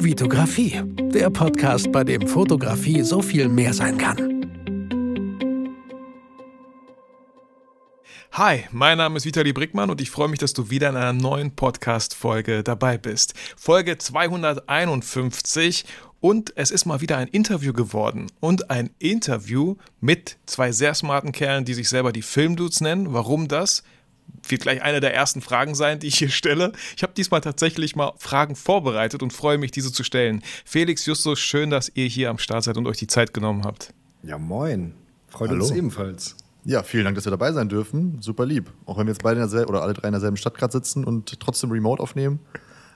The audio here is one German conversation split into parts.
Vitografie, der Podcast, bei dem Fotografie so viel mehr sein kann. Hi, mein Name ist Vitali Brickmann und ich freue mich, dass du wieder in einer neuen Podcast-Folge dabei bist. Folge 251 und es ist mal wieder ein Interview geworden. Und ein Interview mit zwei sehr smarten Kerlen, die sich selber die Filmdudes nennen. Warum das? Wird gleich eine der ersten Fragen sein, die ich hier stelle. Ich habe diesmal tatsächlich mal Fragen vorbereitet und freue mich, diese zu stellen. Felix, Justus, schön, dass ihr hier am Start seid und euch die Zeit genommen habt. Ja, moin. Freut Hallo. uns ebenfalls. Ja, vielen Dank, dass wir dabei sein dürfen. Super lieb. Auch wenn wir jetzt beide in derselben oder alle drei in derselben Stadt gerade sitzen und trotzdem remote aufnehmen.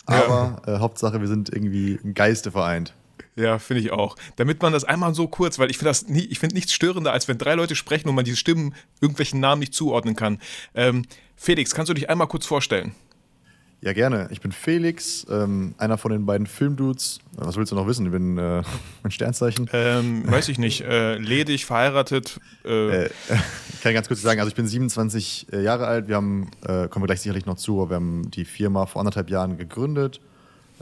Aber äh, Hauptsache, wir sind irgendwie im Geiste vereint. Ja, finde ich auch. Damit man das einmal so kurz, weil ich finde das nie, ich finde nichts störender, als wenn drei Leute sprechen und man diese Stimmen irgendwelchen Namen nicht zuordnen kann. Ähm, Felix, kannst du dich einmal kurz vorstellen? Ja, gerne. Ich bin Felix, ähm, einer von den beiden Filmdudes. Was willst du noch wissen? Ich bin äh, ein Sternzeichen. Ähm, weiß ich nicht. Äh, ledig, verheiratet. Äh, Äh, ich kann ganz kurz sagen, also ich bin 27 Jahre alt. Wir haben, äh, kommen wir gleich sicherlich noch zu, aber wir haben die Firma vor anderthalb Jahren gegründet.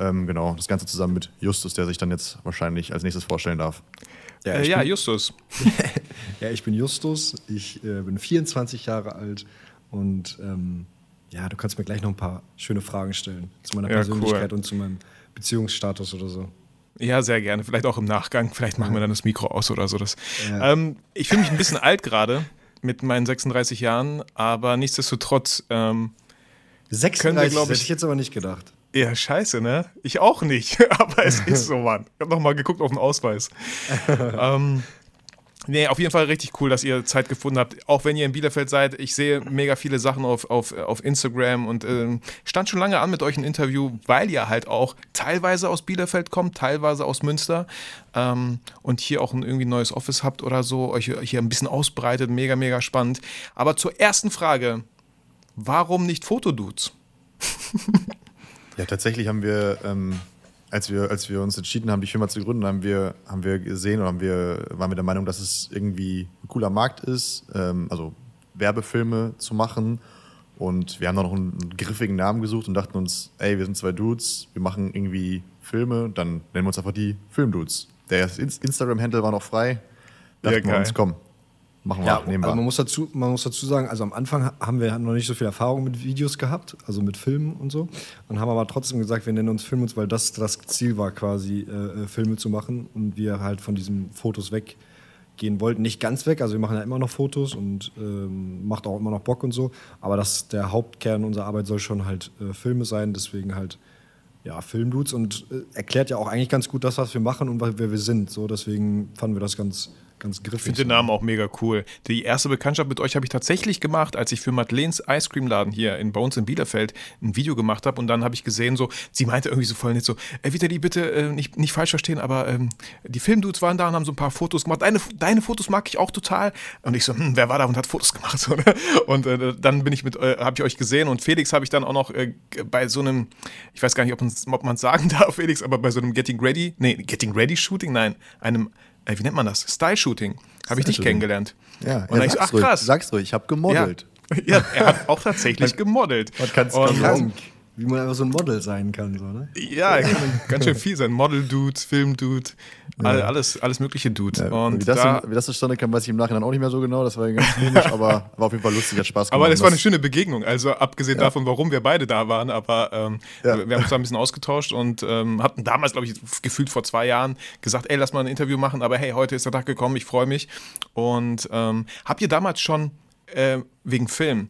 Ähm, genau, das Ganze zusammen mit Justus, der sich dann jetzt wahrscheinlich als nächstes vorstellen darf. äh, ich ja, bin, Justus. ja, ich bin Justus. Ich äh, bin 24 Jahre alt und ähm, ja, du kannst mir gleich noch ein paar schöne Fragen stellen zu meiner Ja, Persönlichkeit cool. und zu meinem Beziehungsstatus oder so. Ja, sehr gerne. Vielleicht auch im Nachgang. Vielleicht machen wir dann das Mikro aus oder so. Das. Ja. Ähm, ich fühle mich ein bisschen alt gerade mit meinen 36 Jahren, aber nichtsdestotrotz, ähm, 36 glaub hätte ich- ich jetzt aber nicht gedacht. Ja, scheiße, ne? Ich auch nicht. aber es ist so, Mann. Ich habe nochmal geguckt auf den Ausweis. ähm, nee, auf jeden Fall richtig cool, dass ihr Zeit gefunden habt. Auch wenn ihr in Bielefeld seid. Ich sehe mega viele Sachen auf, auf, auf Instagram und ähm, stand schon lange an mit euch ein Interview, weil ihr halt auch teilweise aus Bielefeld kommt, teilweise aus Münster ähm, und hier auch ein irgendwie neues Office habt oder so, euch hier ein bisschen ausbreitet. Mega, mega spannend. Aber zur ersten Frage. Warum nicht Fotodudes? Ja, tatsächlich haben wir, ähm, als wir, als wir uns entschieden haben, die Firma zu gründen, haben wir, haben wir gesehen oder haben wir, waren wir der Meinung, dass es irgendwie ein cooler Markt ist, ähm, also Werbefilme zu machen. Und wir haben dann noch einen griffigen Namen gesucht und dachten uns, ey, wir sind zwei Dudes, wir machen irgendwie Filme, dann nennen wir uns einfach die Filmdudes. Der Inst- Instagram-Handle war noch frei. Dachten wir geil. uns, komm, machen wir, Ja, nehmen also man muss, dazu, man muss dazu sagen, also am Anfang haben wir noch nicht so viel Erfahrung mit Videos gehabt, also mit Filmen und so. Und haben aber trotzdem gesagt, wir nennen uns Filmuns, weil das das Ziel war, quasi äh, äh, Filme zu machen und wir halt von diesen Fotos weggehen wollten. Nicht ganz weg, also wir machen ja immer noch Fotos und ähm, macht auch immer noch Bock und so. Aber das, der Hauptkern unserer Arbeit soll schon halt äh, Filme sein, deswegen halt ja, Filmdudes und äh, erklärt ja auch eigentlich ganz gut das, was wir machen und wer wir sind. So, deswegen fanden wir das ganz, ganz griffig. Ich finde den Namen auch mega cool. Die erste Bekanntschaft mit euch habe ich tatsächlich gemacht, als ich für Madeleines Ice Cream Laden hier in, bei uns in Bielefeld ein Video gemacht habe. Und dann habe ich gesehen, so, sie meinte irgendwie so voll nicht so, äh, Vitali, bitte äh, nicht, nicht falsch verstehen, aber ähm, die Filmdudes waren da und haben so ein paar Fotos gemacht. Deine, deine Fotos mag ich auch total. Und ich so, hm, wer war da und hat Fotos gemacht? So, ne? Und äh, dann bin ich mit, äh, habe ich euch gesehen und Felix habe ich dann auch noch äh, bei so einem, ich weiß gar nicht, ob man es sagen darf, Felix, aber bei so einem Getting Ready, nee, Getting Ready Shooting, nein, einem, äh, wie nennt man das? Style Shooting. Habe ich dich Style-Shooting. kennengelernt. Ja, und dann ich so, sag's ach ruhig, krass. Sag's ruhig, ich habe ja. gemodelt. ja, er hat auch tatsächlich gemodelt. Man glauben. Krank, wie man einfach so ein Model sein kann, so, ne? Ja, er kann ganz schön viel sein. Model-Dude, Film-Dude, all, alles, alles mögliche Dude. Ja, und wie, das da, wie das zustande kam, weiß ich im Nachhinein auch nicht mehr so genau. Das war ganz komisch, aber war auf jeden Fall lustig, hat Spaß gemacht. aber das war eine schöne Begegnung. Also abgesehen davon, warum wir beide da waren, aber ähm, Ja. wir, wir haben uns da ein bisschen ausgetauscht und ähm, hatten damals, glaube ich, gefühlt vor zwei Jahren gesagt, ey, lass mal ein Interview machen, aber hey, heute ist der Tag gekommen, ich freue mich. Und ähm, habt ihr damals schon äh, wegen Film,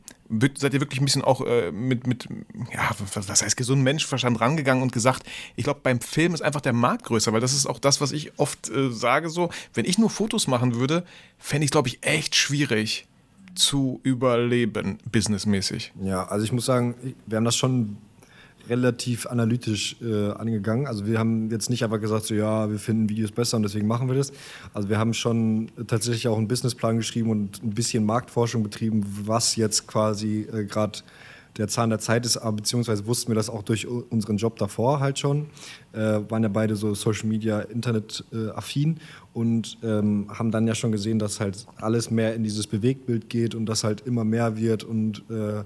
seid ihr wirklich ein bisschen auch äh, mit, mit, ja, was, was heißt gesunden Menschenverstand rangegangen und gesagt, ich glaube, beim Film ist einfach der Markt größer, weil das ist auch das, was ich oft äh, sage, so, wenn ich nur Fotos machen würde, fände ich, glaube ich, echt schwierig zu überleben, businessmäßig. Ja, also ich muss sagen, wir haben das schon relativ analytisch äh, angegangen. Also wir haben jetzt nicht einfach gesagt, so ja, wir finden Videos besser und deswegen machen wir das. Also wir haben schon tatsächlich auch einen Businessplan geschrieben und ein bisschen Marktforschung betrieben, was jetzt quasi äh, gerade der Zahn der Zeit ist, beziehungsweise wussten wir das auch durch unseren Job davor halt schon. Äh, waren ja beide so Social Media, Internet äh, affin und ähm, haben dann ja schon gesehen, dass halt alles mehr in dieses Bewegtbild geht und das halt immer mehr wird und äh,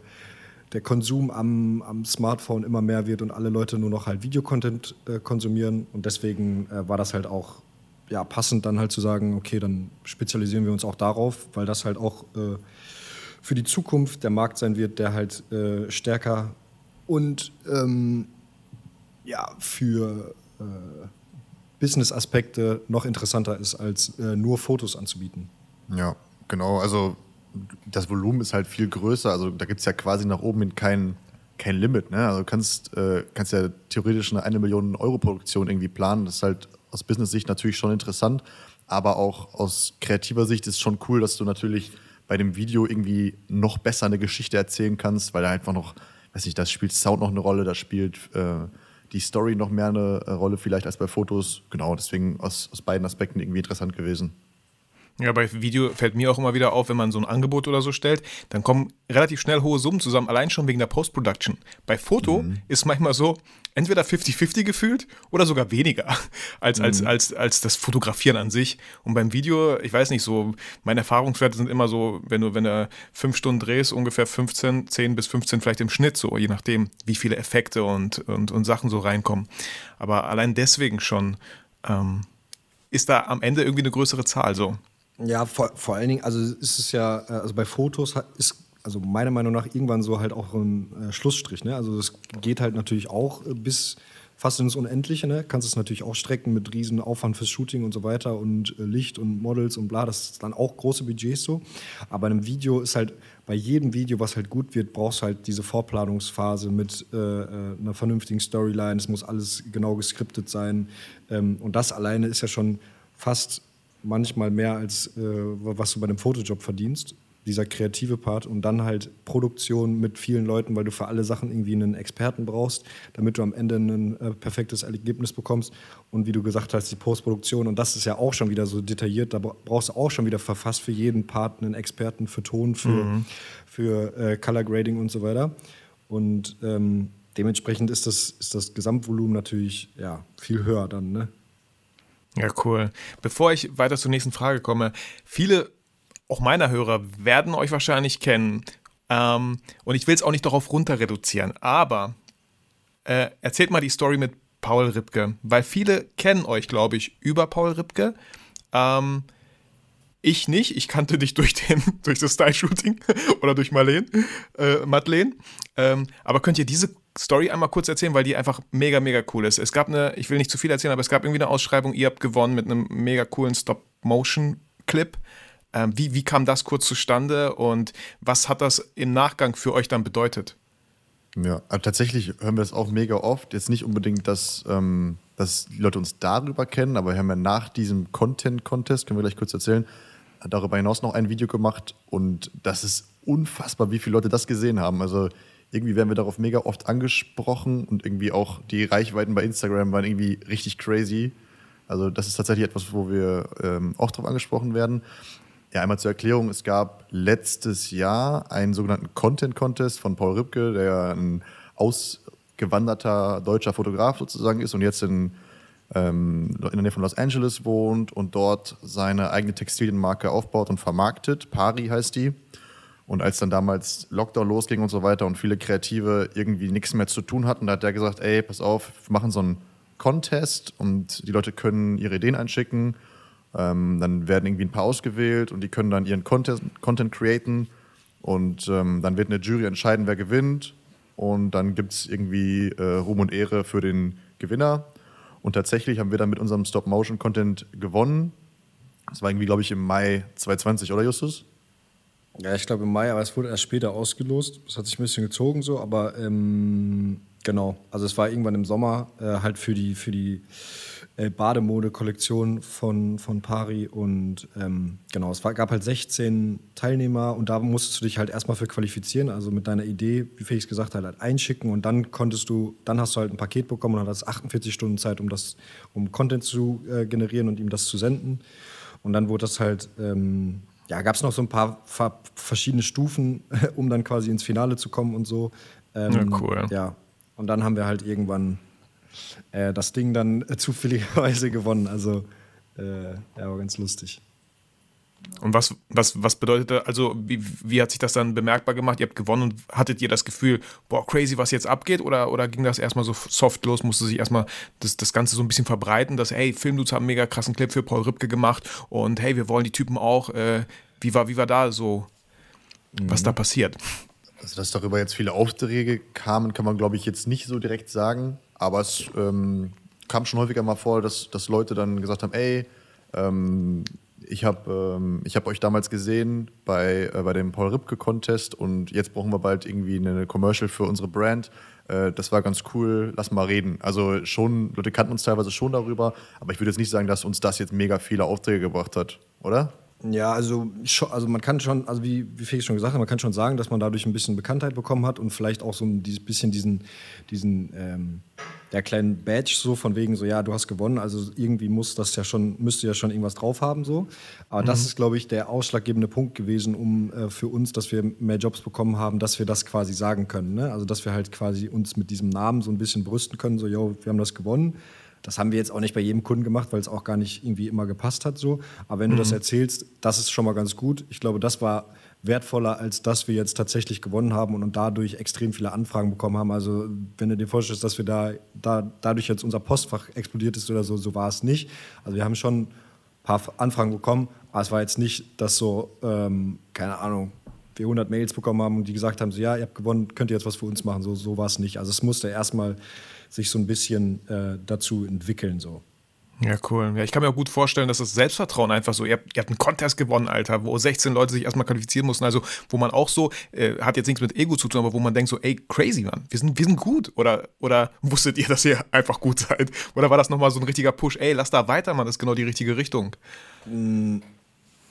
der Konsum am, am Smartphone immer mehr wird und alle Leute nur noch halt Videocontent äh, konsumieren. Und deswegen äh, war das halt auch ja, passend, dann halt zu sagen, okay, dann spezialisieren wir uns auch darauf, weil das halt auch äh, für die Zukunft der Markt sein wird, der halt äh, stärker und ähm, ja, für äh, Business-Aspekte noch interessanter ist, als äh, nur Fotos anzubieten. Ja, genau. Also das Volumen ist halt viel größer. Also da gibt es ja quasi nach oben hin kein, kein Limit. Ne? Also du kannst, äh, kannst ja theoretisch eine eine Million Euro Produktion irgendwie planen. Das ist halt aus Business-Sicht natürlich schon interessant. Aber auch aus kreativer Sicht ist schon cool, dass du natürlich bei dem Video irgendwie noch besser eine Geschichte erzählen kannst, weil da einfach noch, weiß nicht, da spielt Sound noch eine Rolle, da spielt äh, die Story noch mehr eine äh, Rolle vielleicht als bei Fotos. Genau, deswegen aus, aus beiden Aspekten irgendwie interessant gewesen. Ja, bei Video fällt mir auch immer wieder auf, wenn man so ein Angebot oder so stellt, dann kommen relativ schnell hohe Summen zusammen, allein schon wegen der Post-Production. Bei Foto mhm. ist manchmal so, entweder 50-50 gefühlt oder sogar weniger als, als, mhm. als, als das Fotografieren an sich. Und beim Video, ich weiß nicht, so, meine Erfahrungswerte sind immer so, wenn du, wenn du fünf Stunden drehst, ungefähr 15, 10 bis 15 vielleicht im Schnitt, so, je nachdem, wie viele Effekte und, und, und Sachen so reinkommen. Aber allein deswegen schon ähm, ist da am Ende irgendwie eine größere Zahl so. Ja, vor, vor allen Dingen, also ist es ja, äh, also bei Fotos ist also meiner Meinung nach irgendwann so halt auch ein äh, Schlussstrich. Ne? Also das geht halt natürlich auch bis fast ins Unendliche. Ne? Kannst es natürlich auch strecken mit riesen Aufwand fürs Shooting und so weiter und äh, Licht und Models und bla. Das ist dann auch große Budgets so. Aber in einem Video ist halt bei jedem Video, was halt gut wird, brauchst du halt diese Vorplanungsphase mit äh einer vernünftigen Storyline. Es muss alles genau geskriptet sein. Ähm, und das alleine ist ja schon fast manchmal mehr als äh, was du bei einem Fotojob verdienst, dieser kreative Part und dann halt Produktion mit vielen Leuten, weil du für alle Sachen irgendwie einen Experten brauchst, damit du am Ende ein äh, perfektes Ergebnis bekommst und wie du gesagt hast, die Postproduktion und das ist ja auch schon wieder so detailliert, da brauchst du auch schon wieder verfasst für jeden Part einen Experten für Ton, für, mhm. für äh, Color Grading und so weiter und ähm, dementsprechend ist das, ist das Gesamtvolumen natürlich ja, viel höher dann, ne? Ja, cool. Bevor ich weiter zur nächsten Frage komme, viele, auch meiner Hörer, werden euch wahrscheinlich kennen. Ähm, und ich will es auch nicht darauf runter reduzieren, aber äh, erzählt mal die Story mit Paul Ripke, weil viele kennen euch, glaube ich, über Paul Ripke. Ähm, ich nicht, ich kannte dich durch, den, durch das Style-Shooting oder durch Marlene, äh, Madeleine. Ähm, aber könnt ihr diese Story einmal kurz erzählen, weil die einfach mega, mega cool ist. Es gab eine, ich will nicht zu viel erzählen, aber es gab irgendwie eine Ausschreibung, ihr habt gewonnen mit einem mega coolen Stop-Motion-Clip. Ähm, wie, wie kam das kurz zustande und was hat das im Nachgang für euch dann bedeutet? Ja, tatsächlich hören wir es auch mega oft. Jetzt nicht unbedingt, dass, ähm, dass die Leute uns darüber kennen, aber wir haben ja nach diesem Content-Contest, können wir gleich kurz erzählen, darüber hinaus noch ein Video gemacht und das ist unfassbar, wie viele Leute das gesehen haben. Also irgendwie werden wir darauf mega oft angesprochen und irgendwie auch die Reichweiten bei Instagram waren irgendwie richtig crazy. Also das ist tatsächlich etwas, wo wir ähm, auch darauf angesprochen werden. Ja, einmal zur Erklärung, es gab letztes Jahr einen sogenannten Content Contest von Paul Ripke, der ein ausgewanderter deutscher Fotograf sozusagen ist und jetzt in ähm, in der Nähe von Los Angeles wohnt und dort seine eigene Textilienmarke aufbaut und vermarktet. Pari heißt die. Und als dann damals Lockdown losging und so weiter und viele Kreative irgendwie nichts mehr zu tun hatten, da hat er gesagt, ey, pass auf, wir machen so einen Contest und die Leute können ihre Ideen einschicken. Ähm, dann werden irgendwie ein paar ausgewählt und die können dann ihren Content, Content createn und ähm, dann wird eine Jury entscheiden, wer gewinnt und dann gibt es irgendwie äh, Ruhm und Ehre für den Gewinner und tatsächlich haben wir dann mit unserem Stop-Motion-Content gewonnen. Das war irgendwie, glaube ich, im Mai 2020, oder Justus? Ja, ich glaube im Mai, aber es wurde erst später ausgelost. Das hat sich ein bisschen gezogen so, aber ähm, genau. Also es war irgendwann im Sommer äh, halt für die, für die äh, Bademode-Kollektion von, von Pari und ähm, genau, es war, gab halt 16 Teilnehmer und da musstest du dich halt erstmal für qualifizieren, also mit deiner Idee, wie Felix gesagt hat, halt einschicken und dann konntest du, dann hast du halt ein Paket bekommen und hattest 48 Stunden Zeit, um das, um Content zu äh, generieren und ihm das zu senden. Und dann wurde das halt, ähm, ja, gab es noch so ein paar verschiedene Stufen, um dann quasi ins Finale zu kommen und so. Ähm, ja, cool. Ja, und dann haben wir halt irgendwann äh, das Ding dann äh, zufälligerweise gewonnen. Also, äh, ja, war ganz lustig. Und was, was, was bedeutet das, also wie, wie hat sich das dann bemerkbar gemacht? Ihr habt gewonnen und hattet ihr das Gefühl, boah, crazy, was jetzt abgeht? Oder, oder ging das erstmal so soft los, musste sich erstmal das, das Ganze so ein bisschen verbreiten, dass, hey, Filmdudes haben einen mega krassen Clip für Paul Ripke gemacht und hey, wir wollen die Typen auch. Äh, wie, war, wie war da so, mhm. was da mhm. passiert? Also, dass darüber jetzt viele Aufträge kamen, kann man, glaube ich, jetzt nicht so direkt sagen. Aber es ähm, kam schon häufiger mal vor, dass, dass Leute dann gesagt haben, ey, ähm, ich habe ähm, hab euch damals gesehen bei, äh, bei dem Paul Ripke Contest und jetzt brauchen wir bald irgendwie eine Commercial für unsere Brand. Äh, das war ganz cool, lass mal reden. Also schon, Leute kannten uns teilweise schon darüber, aber ich würde jetzt nicht sagen, dass uns das jetzt mega viele Aufträge gebracht hat, oder? Ja, also, also man kann schon, also wie, wie Felix schon gesagt hat, man kann schon sagen, dass man dadurch ein bisschen Bekanntheit bekommen hat und vielleicht auch so ein bisschen diesen, diesen ähm, der kleinen Badge so von wegen so, ja, du hast gewonnen, also irgendwie muss das ja schon, müsste ja schon irgendwas drauf haben so. Aber mhm. das ist, glaube ich, der ausschlaggebende Punkt gewesen, um äh, für uns, dass wir mehr Jobs bekommen haben, dass wir das quasi sagen können. Ne? Also dass wir halt quasi uns mit diesem Namen so ein bisschen brüsten können, so, yo, wir haben das gewonnen. Das haben wir jetzt auch nicht bei jedem Kunden gemacht, weil es auch gar nicht irgendwie immer gepasst hat so. Aber wenn mhm. du das mhm. erzählst, das ist schon mal ganz gut. Ich glaube, das war wertvoller, als dass wir jetzt tatsächlich gewonnen haben und, und dadurch extrem viele Anfragen bekommen haben. Also wenn du dir vorstellst, dass wir da, da dadurch jetzt unser Postfach explodiert ist oder so, so war es nicht. Also wir haben schon ein paar Anfragen bekommen, aber es war jetzt nicht, dass so, ähm, keine Ahnung, wir 100 Mails bekommen haben und die gesagt haben, so ja, ihr habt gewonnen, könnt ihr jetzt was für uns machen. So, so war es nicht. Also es musste erstmal sich so ein bisschen äh, dazu entwickeln. So. Ja, cool. Ja, ich kann mir auch gut vorstellen, dass das Selbstvertrauen einfach so, ihr habt, ihr habt einen Contest gewonnen, Alter, wo 16 Leute sich erstmal qualifizieren mussten, also wo man auch so, äh, hat jetzt nichts mit Ego zu tun, aber wo man denkt so, ey, crazy, Mann, wir sind, wir sind gut. Oder, oder wusstet ihr, dass ihr einfach gut seid? Oder war das nochmal so ein richtiger Push, ey, lass da weiter, Mann, das ist genau die richtige Richtung? Mhm.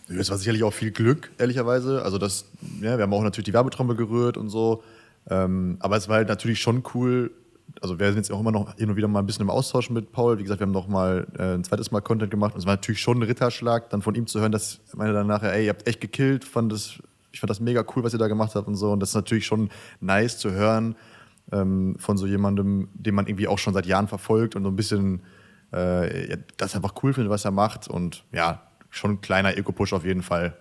Es war sicherlich auch viel Glück, ehrlicherweise. Also das, ja, wir haben auch natürlich die Werbetrommel gerührt und so. Ähm, aber es war halt natürlich schon cool, also wir sind jetzt auch immer noch hin und wieder mal ein bisschen im Austausch mit Paul. Wie gesagt, wir haben noch mal äh, ein zweites Mal Content gemacht und es war natürlich schon ein Ritterschlag, dann von ihm zu hören, dass meine dann nachher, ey, ihr habt echt gekillt, fand das, ich fand das mega cool, was ihr da gemacht habt und so. Und das ist natürlich schon nice zu hören ähm, von so jemandem, den man irgendwie auch schon seit Jahren verfolgt und so ein bisschen äh, das einfach cool findet, was er macht. Und ja, schon ein kleiner Eco-Push auf jeden Fall.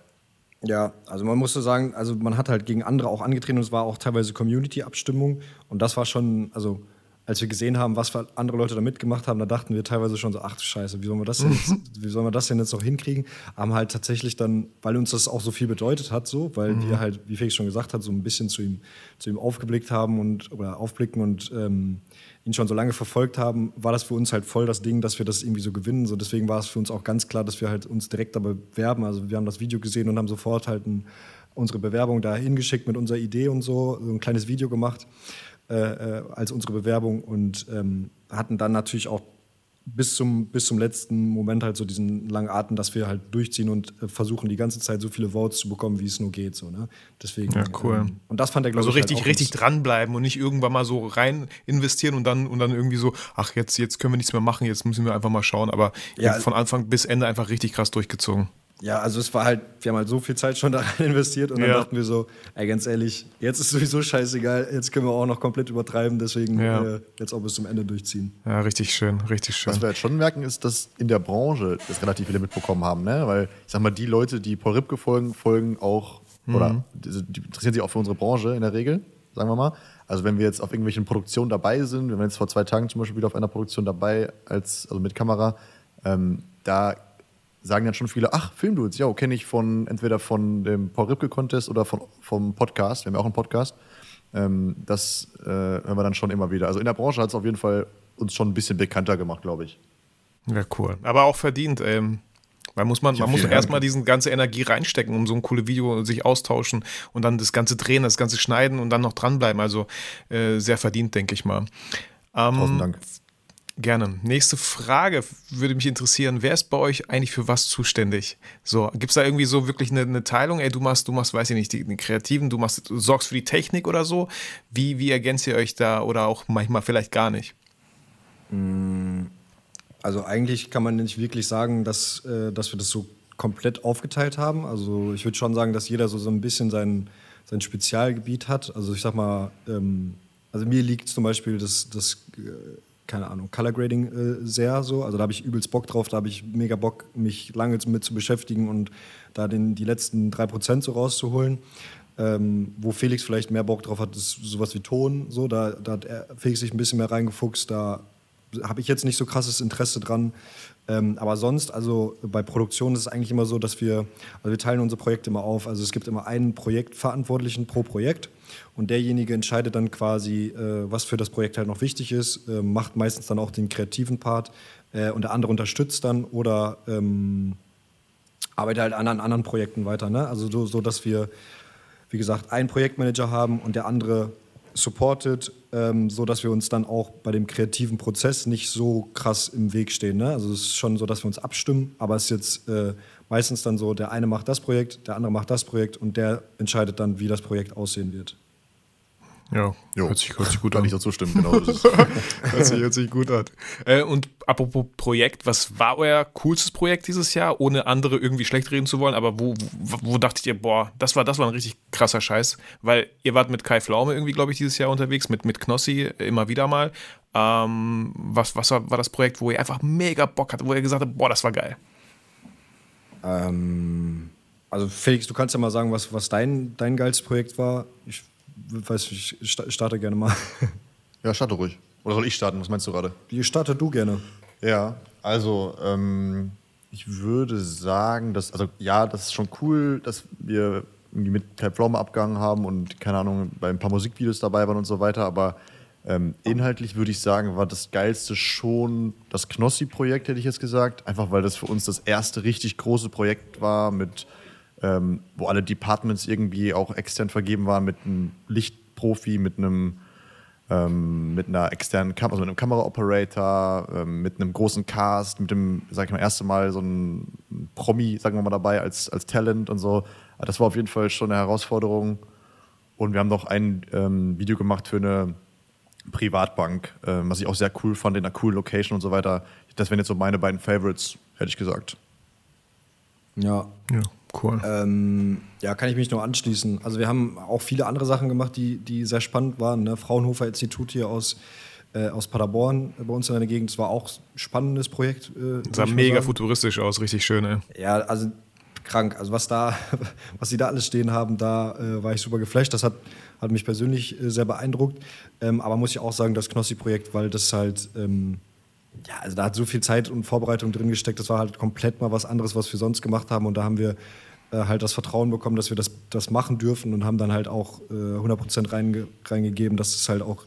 Ja, also man musste sagen, also man hat halt gegen andere auch angetreten und es war auch teilweise Community-Abstimmung und das war schon, also als wir gesehen haben, was andere Leute da mitgemacht haben, da dachten wir teilweise schon so, ach du Scheiße, wie sollen wir das denn jetzt, wie sollen wir das denn jetzt noch hinkriegen? Haben halt tatsächlich dann, weil uns das auch so viel bedeutet hat, so, weil mhm. wir halt, wie Felix schon gesagt hat, so ein bisschen zu ihm, zu ihm aufgeblickt haben und oder aufblicken und ähm, ihn schon so lange verfolgt haben, war das für uns halt voll das Ding, dass wir das irgendwie so gewinnen. So deswegen war es für uns auch ganz klar, dass wir halt uns direkt dabei bewerben. Also wir haben das Video gesehen und haben sofort halt ein, unsere Bewerbung da hingeschickt mit unserer Idee und so, so ein kleines Video gemacht äh, äh, als unsere Bewerbung und ähm, hatten dann natürlich auch bis zum, bis zum letzten Moment halt so diesen langen Atem, dass wir halt durchziehen und äh, versuchen, die ganze Zeit so viele Votes zu bekommen, wie es nur geht. So, ne? Deswegen, ja, cool. Ähm, und das fand er, glaube also ich. Also richtig, halt richtig dranbleiben und nicht irgendwann mal so rein investieren und dann, und dann irgendwie so, ach, jetzt, jetzt können wir nichts mehr machen, jetzt müssen wir einfach mal schauen. Aber ja, von Anfang bis Ende einfach richtig krass durchgezogen. Ja, also es war halt, wir haben halt so viel Zeit schon da rein investiert und dann ja. dachten wir so, ey, ganz ehrlich, jetzt ist sowieso scheißegal, jetzt können wir auch noch komplett übertreiben, deswegen ja. äh, jetzt auch bis zum Ende durchziehen. Ja, richtig schön, richtig schön. Was wir jetzt schon merken, ist, dass in der Branche das relativ viele mitbekommen haben, ne? Weil ich sag mal, die Leute, die Paul Ripke folgen, folgen auch, mhm. oder die, die interessieren sich auch für unsere Branche in der Regel, sagen wir mal. Also wenn wir jetzt auf irgendwelchen Produktionen dabei sind, wir waren jetzt vor zwei Tagen zum Beispiel wieder auf einer Produktion dabei, als, also mit Kamera, ähm, da sagen dann schon viele, ach, Filmdudes, ja, kenne ich von entweder von dem Paul Ripke Contest oder von, vom Podcast. Wir haben ja auch einen Podcast. Ähm, das äh, hören wir dann schon immer wieder. Also in der Branche hat es auf jeden Fall uns schon ein bisschen bekannter gemacht, glaube ich. Ja, cool. Aber auch verdient. Ähm, man muss, man, man muss erstmal diese ganze Energie reinstecken, um so ein cooles Video sich austauschen und dann das Ganze drehen, das Ganze schneiden und dann noch dranbleiben. Also äh, sehr verdient, denke ich mal. Ähm, Tausend Dank. Gerne. Nächste Frage würde mich interessieren. Wer ist bei euch eigentlich für was zuständig? So, gibt es da irgendwie so wirklich eine, eine, Teilung? Ey, du machst, du machst, weiß ich nicht, die, die Kreativen, du machst, du sorgst für die Technik oder so. Wie, wie ergänzt ihr euch da oder auch manchmal vielleicht gar nicht? Mm, also eigentlich kann man nicht wirklich sagen, dass, äh, dass wir das so komplett aufgeteilt haben. Also ich würde schon sagen, dass jeder so, so ein bisschen sein, sein Spezialgebiet hat. Also ich sag mal, ähm, also mir liegt zum Beispiel das, das äh, keine Ahnung, Color Grading äh, sehr so. Also da habe ich übelst Bock drauf, da habe ich mega Bock, mich lange mit zu beschäftigen und da den, die letzten drei Prozent so rauszuholen. Ähm, wo Felix vielleicht mehr Bock drauf hat, ist sowas wie Ton. So, da, da hat Felix sich ein bisschen mehr reingefuchst. Da habe ich jetzt nicht so krasses Interesse dran. Ähm, aber sonst, also bei Produktion ist es eigentlich immer so, dass wir, also wir teilen unsere Projekte immer auf. Also es gibt immer einen Projektverantwortlichen pro Projekt und derjenige entscheidet dann quasi, äh, was für das Projekt halt noch wichtig ist, äh, macht meistens dann auch den kreativen Part äh, und der andere unterstützt dann oder ähm, arbeitet halt an, an anderen Projekten weiter. Ne? Also so, so, dass wir, wie gesagt, einen Projektmanager haben und der andere supported, ähm, so dass wir uns dann auch bei dem kreativen Prozess nicht so krass im Weg stehen. Ne? Also es ist schon so, dass wir uns abstimmen, aber es ist jetzt äh, meistens dann so, der eine macht das Projekt, der andere macht das Projekt und der entscheidet dann, wie das Projekt aussehen wird. Ja, jo. hört, sich, hört sich gut Kann an. ich dazu stimmen, genau. hört, sich, hört sich gut an. Äh, und apropos Projekt, was war euer coolstes Projekt dieses Jahr, ohne andere irgendwie schlecht reden zu wollen? Aber wo, wo, wo dachtet ihr, boah, das war, das war ein richtig krasser Scheiß? Weil ihr wart mit Kai Flaume irgendwie, glaube ich, dieses Jahr unterwegs, mit, mit Knossi immer wieder mal. Ähm, was was war, war das Projekt, wo ihr einfach mega Bock hattet, wo ihr gesagt habt, boah, das war geil? Ähm, also Felix, du kannst ja mal sagen, was, was dein, dein geilstes Projekt war. Ich weiß ich starte gerne mal. Ja, starte ruhig. Oder soll ich starten? Was meinst du gerade? Starte du gerne. Ja, also ähm, ich würde sagen, dass, also ja, das ist schon cool, dass wir irgendwie mit Kai Pflaume abgegangen haben und keine Ahnung, bei ein paar Musikvideos dabei waren und so weiter, aber ähm, inhaltlich würde ich sagen, war das geilste schon das Knossi-Projekt, hätte ich jetzt gesagt. Einfach weil das für uns das erste richtig große Projekt war mit ähm, wo alle Departments irgendwie auch extern vergeben waren mit einem Lichtprofi, mit einem ähm, mit einer externen Kam also mit einem Kameraoperator, ähm, mit einem großen Cast, mit dem, sag ich mal, erste Mal so ein Promi, sagen wir mal, dabei als, als Talent und so. Das war auf jeden Fall schon eine Herausforderung. Und wir haben noch ein ähm, Video gemacht für eine Privatbank, äh, was ich auch sehr cool fand, in einer coolen Location und so weiter. Das wären jetzt so meine beiden Favorites, hätte ich gesagt. Ja. Ja, cool. Ähm, ja, kann ich mich nur anschließen. Also wir haben auch viele andere Sachen gemacht, die, die sehr spannend waren. Ne? Fraunhofer Institut hier aus, äh, aus Paderborn äh, bei uns in der Gegend. Das war auch ein spannendes Projekt. Äh, sah mega futuristisch aus, richtig schön. Ey. Ja, also krank. Also was da, was sie da alles stehen haben, da äh, war ich super geflasht. Das hat, hat mich persönlich äh, sehr beeindruckt. Ähm, aber muss ich auch sagen, das Knossi-Projekt, weil das halt ähm, ja, also da hat so viel Zeit und Vorbereitung drin gesteckt. Das war halt komplett mal was anderes, was wir sonst gemacht haben. Und da haben wir äh, halt das Vertrauen bekommen, dass wir das, das machen dürfen und haben dann halt auch äh, 100% reinge reingegeben, dass es halt auch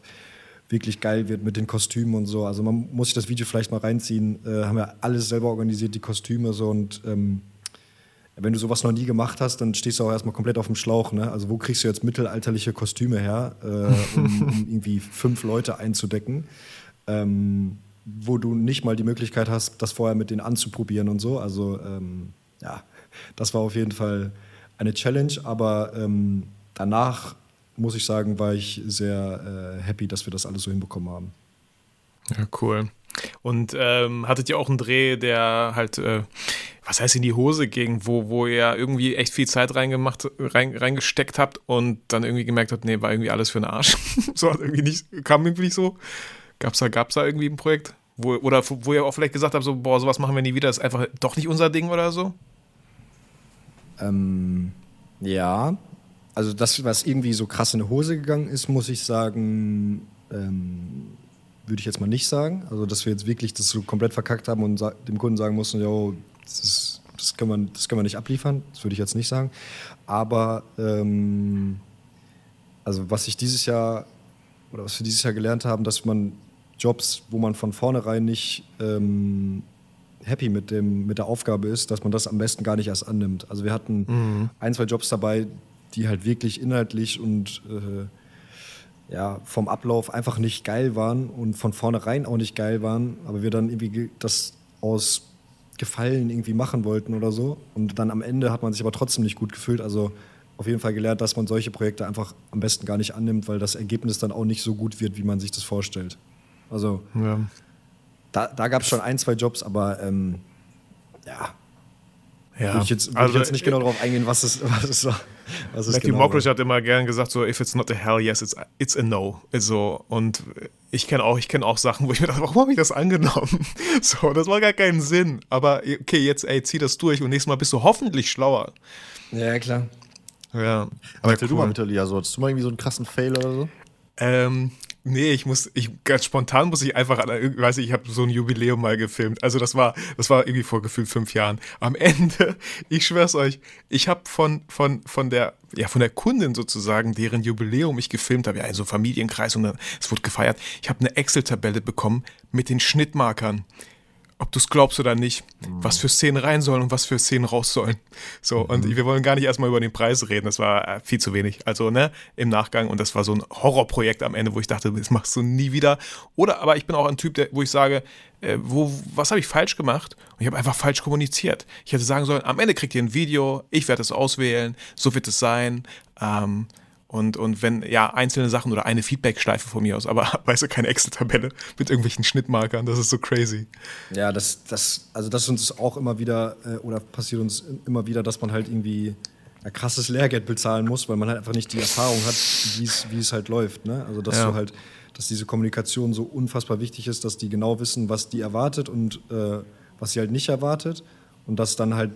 wirklich geil wird mit den Kostümen und so. Also man muss sich das Video vielleicht mal reinziehen. Äh, haben wir alles selber organisiert, die Kostüme so und ähm, wenn du sowas noch nie gemacht hast, dann stehst du auch erstmal komplett auf dem Schlauch. Ne? Also wo kriegst du jetzt mittelalterliche Kostüme her, äh, um, um, irgendwie fünf Leute einzudecken? Ähm, wo du nicht mal die Möglichkeit hast, das vorher mit denen anzuprobieren und so. Also ähm, ja, das war auf jeden Fall eine Challenge, aber ähm, danach muss ich sagen, war ich sehr äh, happy, dass wir das alles so hinbekommen haben. Ja, cool. Und ähm, hattet ihr auch einen Dreh, der halt, äh, was heißt in die Hose ging, wo, wo ihr irgendwie echt viel Zeit reingemacht, rein, reingesteckt habt und dann irgendwie gemerkt habt, nee, war irgendwie alles für den Arsch. so hat irgendwie nicht, kam irgendwie nicht so. Gab's da, gab's da irgendwie ein Projekt? Wo, oder wo ihr auch vielleicht gesagt habt, so, boah, sowas machen wir nie wieder, ist einfach doch nicht unser Ding oder so? Ähm, ja. Also das, was irgendwie so krass in die Hose gegangen ist, muss ich sagen, ähm, würde ich jetzt mal nicht sagen. Also dass wir jetzt wirklich das so komplett verkackt haben und dem Kunden sagen mussten, jo, das, ist, das, können wir, das können wir nicht abliefern. Das würde ich jetzt nicht sagen. Aber ähm, also was ich dieses Jahr oder was wir dieses Jahr gelernt haben, dass man Jobs, wo man von vornherein nicht ähm, happy mit, dem, mit der Aufgabe ist, dass man das am besten gar nicht erst annimmt. Also wir hatten mhm. ein, zwei Jobs dabei, die halt wirklich inhaltlich und äh, ja, vom Ablauf einfach nicht geil waren und von vornherein auch nicht geil waren, aber wir dann irgendwie das aus Gefallen irgendwie machen wollten oder so. Und dann am Ende hat man sich aber trotzdem nicht gut gefühlt. Also auf jeden Fall gelernt, dass man solche Projekte einfach am besten gar nicht annimmt, weil das Ergebnis dann auch nicht so gut wird, wie man sich das vorstellt. Also ja. da, da gab es schon ein, zwei Jobs, aber ähm, ja. Ja. Würde ich jetzt, würde Also, ich jetzt nicht genau darauf eingehen, was es, was es war. Was Matthew genau Mockridge hat immer gern gesagt, so, if it's not a hell, yes, it's, it's a no. So, und ich kenne auch, ich kenne auch Sachen, wo ich mir dachte, warum habe ich das angenommen? So, das war gar keinen Sinn. Aber okay, jetzt, ey, zieh das durch und nächstes Mal bist du hoffentlich schlauer. Ja, klar. Ja. Aber erzähl du mal Lia, so, hast du mal irgendwie so einen krassen Fail oder so? Ähm, nee, ich muss, ich ganz spontan muss ich einfach an, ich weiß nicht, ich habe so ein Jubiläum mal gefilmt. Also das war, das war irgendwie vor gefühlt fünf Jahren. Am Ende, ich schwör's euch, ich habe von, von, von der, ja, von der Kundin sozusagen, deren Jubiläum ich gefilmt habe, ja, in so Familienkreis und dann, es wurde gefeiert. Ich habe eine Excel-Tabelle bekommen mit den Schnittmarkern. Ob du es glaubst oder nicht, was für Szenen rein sollen und was für Szenen raus sollen. So, und wir wollen gar nicht erstmal über den Preis reden, das war äh, viel zu wenig. Also, ne, im Nachgang und das war so ein Horrorprojekt am Ende, wo ich dachte, das machst du nie wieder. Oder, aber ich bin auch ein Typ, der, wo ich sage, äh, wo, was habe ich falsch gemacht? Und ich habe einfach falsch kommuniziert. Ich hätte sagen sollen, am Ende kriegt ihr ein Video, ich werde es auswählen, so wird es sein. Ähm, und, und wenn, ja, einzelne Sachen oder eine Feedback-Schleife von mir aus, aber weißt du, keine Excel-Tabelle mit irgendwelchen Schnittmarkern, das ist so crazy. Ja, das, das, also das ist uns auch immer wieder, äh, oder passiert uns immer wieder, dass man halt irgendwie ja, krasses Lehrgeld bezahlen muss, weil man halt einfach nicht die Erfahrung hat, wie es wie es halt läuft. Ne? Also dass Ja. du halt, dass diese Kommunikation so unfassbar wichtig ist, dass die genau wissen, was die erwartet und äh, was sie halt nicht erwartet. Und dass dann halt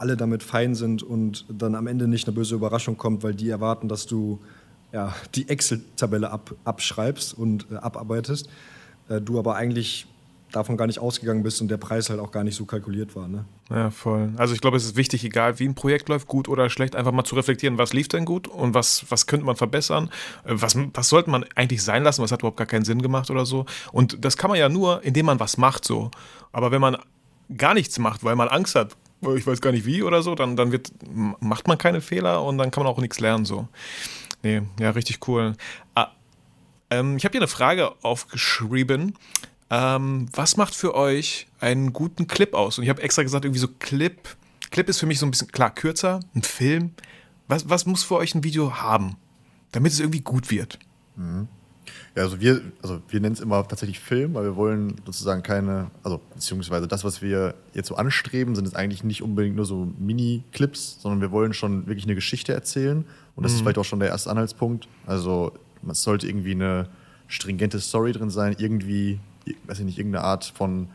alle damit fein sind und dann am Ende nicht eine böse Überraschung kommt, weil die erwarten, dass du ja, die Excel-Tabelle ab, abschreibst und äh, abarbeitest, äh, du aber eigentlich davon gar nicht ausgegangen bist und der Preis halt auch gar nicht so kalkuliert war. Ne? Ja, voll. Also ich glaube, es ist wichtig, egal wie ein Projekt läuft, gut oder schlecht, einfach mal zu reflektieren, was lief denn gut und was, was könnte man verbessern, Äh, was, was sollte man eigentlich sein lassen, was hat überhaupt gar keinen Sinn gemacht oder so. Und das kann man ja nur, indem man was macht so. Aber wenn man gar nichts macht, weil man Angst hat, ich weiß gar nicht wie oder so, dann, dann wird, macht man keine Fehler und dann kann man auch nichts lernen so. Nee, ja, richtig cool. Ah, ähm, ich habe hier eine Frage aufgeschrieben. Ähm, was macht für euch einen guten Clip aus? Und ich habe extra gesagt, irgendwie so Clip. Clip ist für mich so ein bisschen, klar, kürzer, ein Film. Was, was muss für euch ein Video haben, damit es irgendwie gut wird? Ja, also wir, also wir nennen es immer tatsächlich Film, weil wir wollen sozusagen keine, also beziehungsweise das, was wir jetzt so anstreben, sind es eigentlich nicht unbedingt nur so Mini-Clips, sondern wir wollen schon wirklich eine Geschichte erzählen. Und das ist vielleicht auch schon der erste Anhaltspunkt. Also es sollte irgendwie eine stringente Story drin sein, irgendwie, weiß ich nicht, irgendeine Art von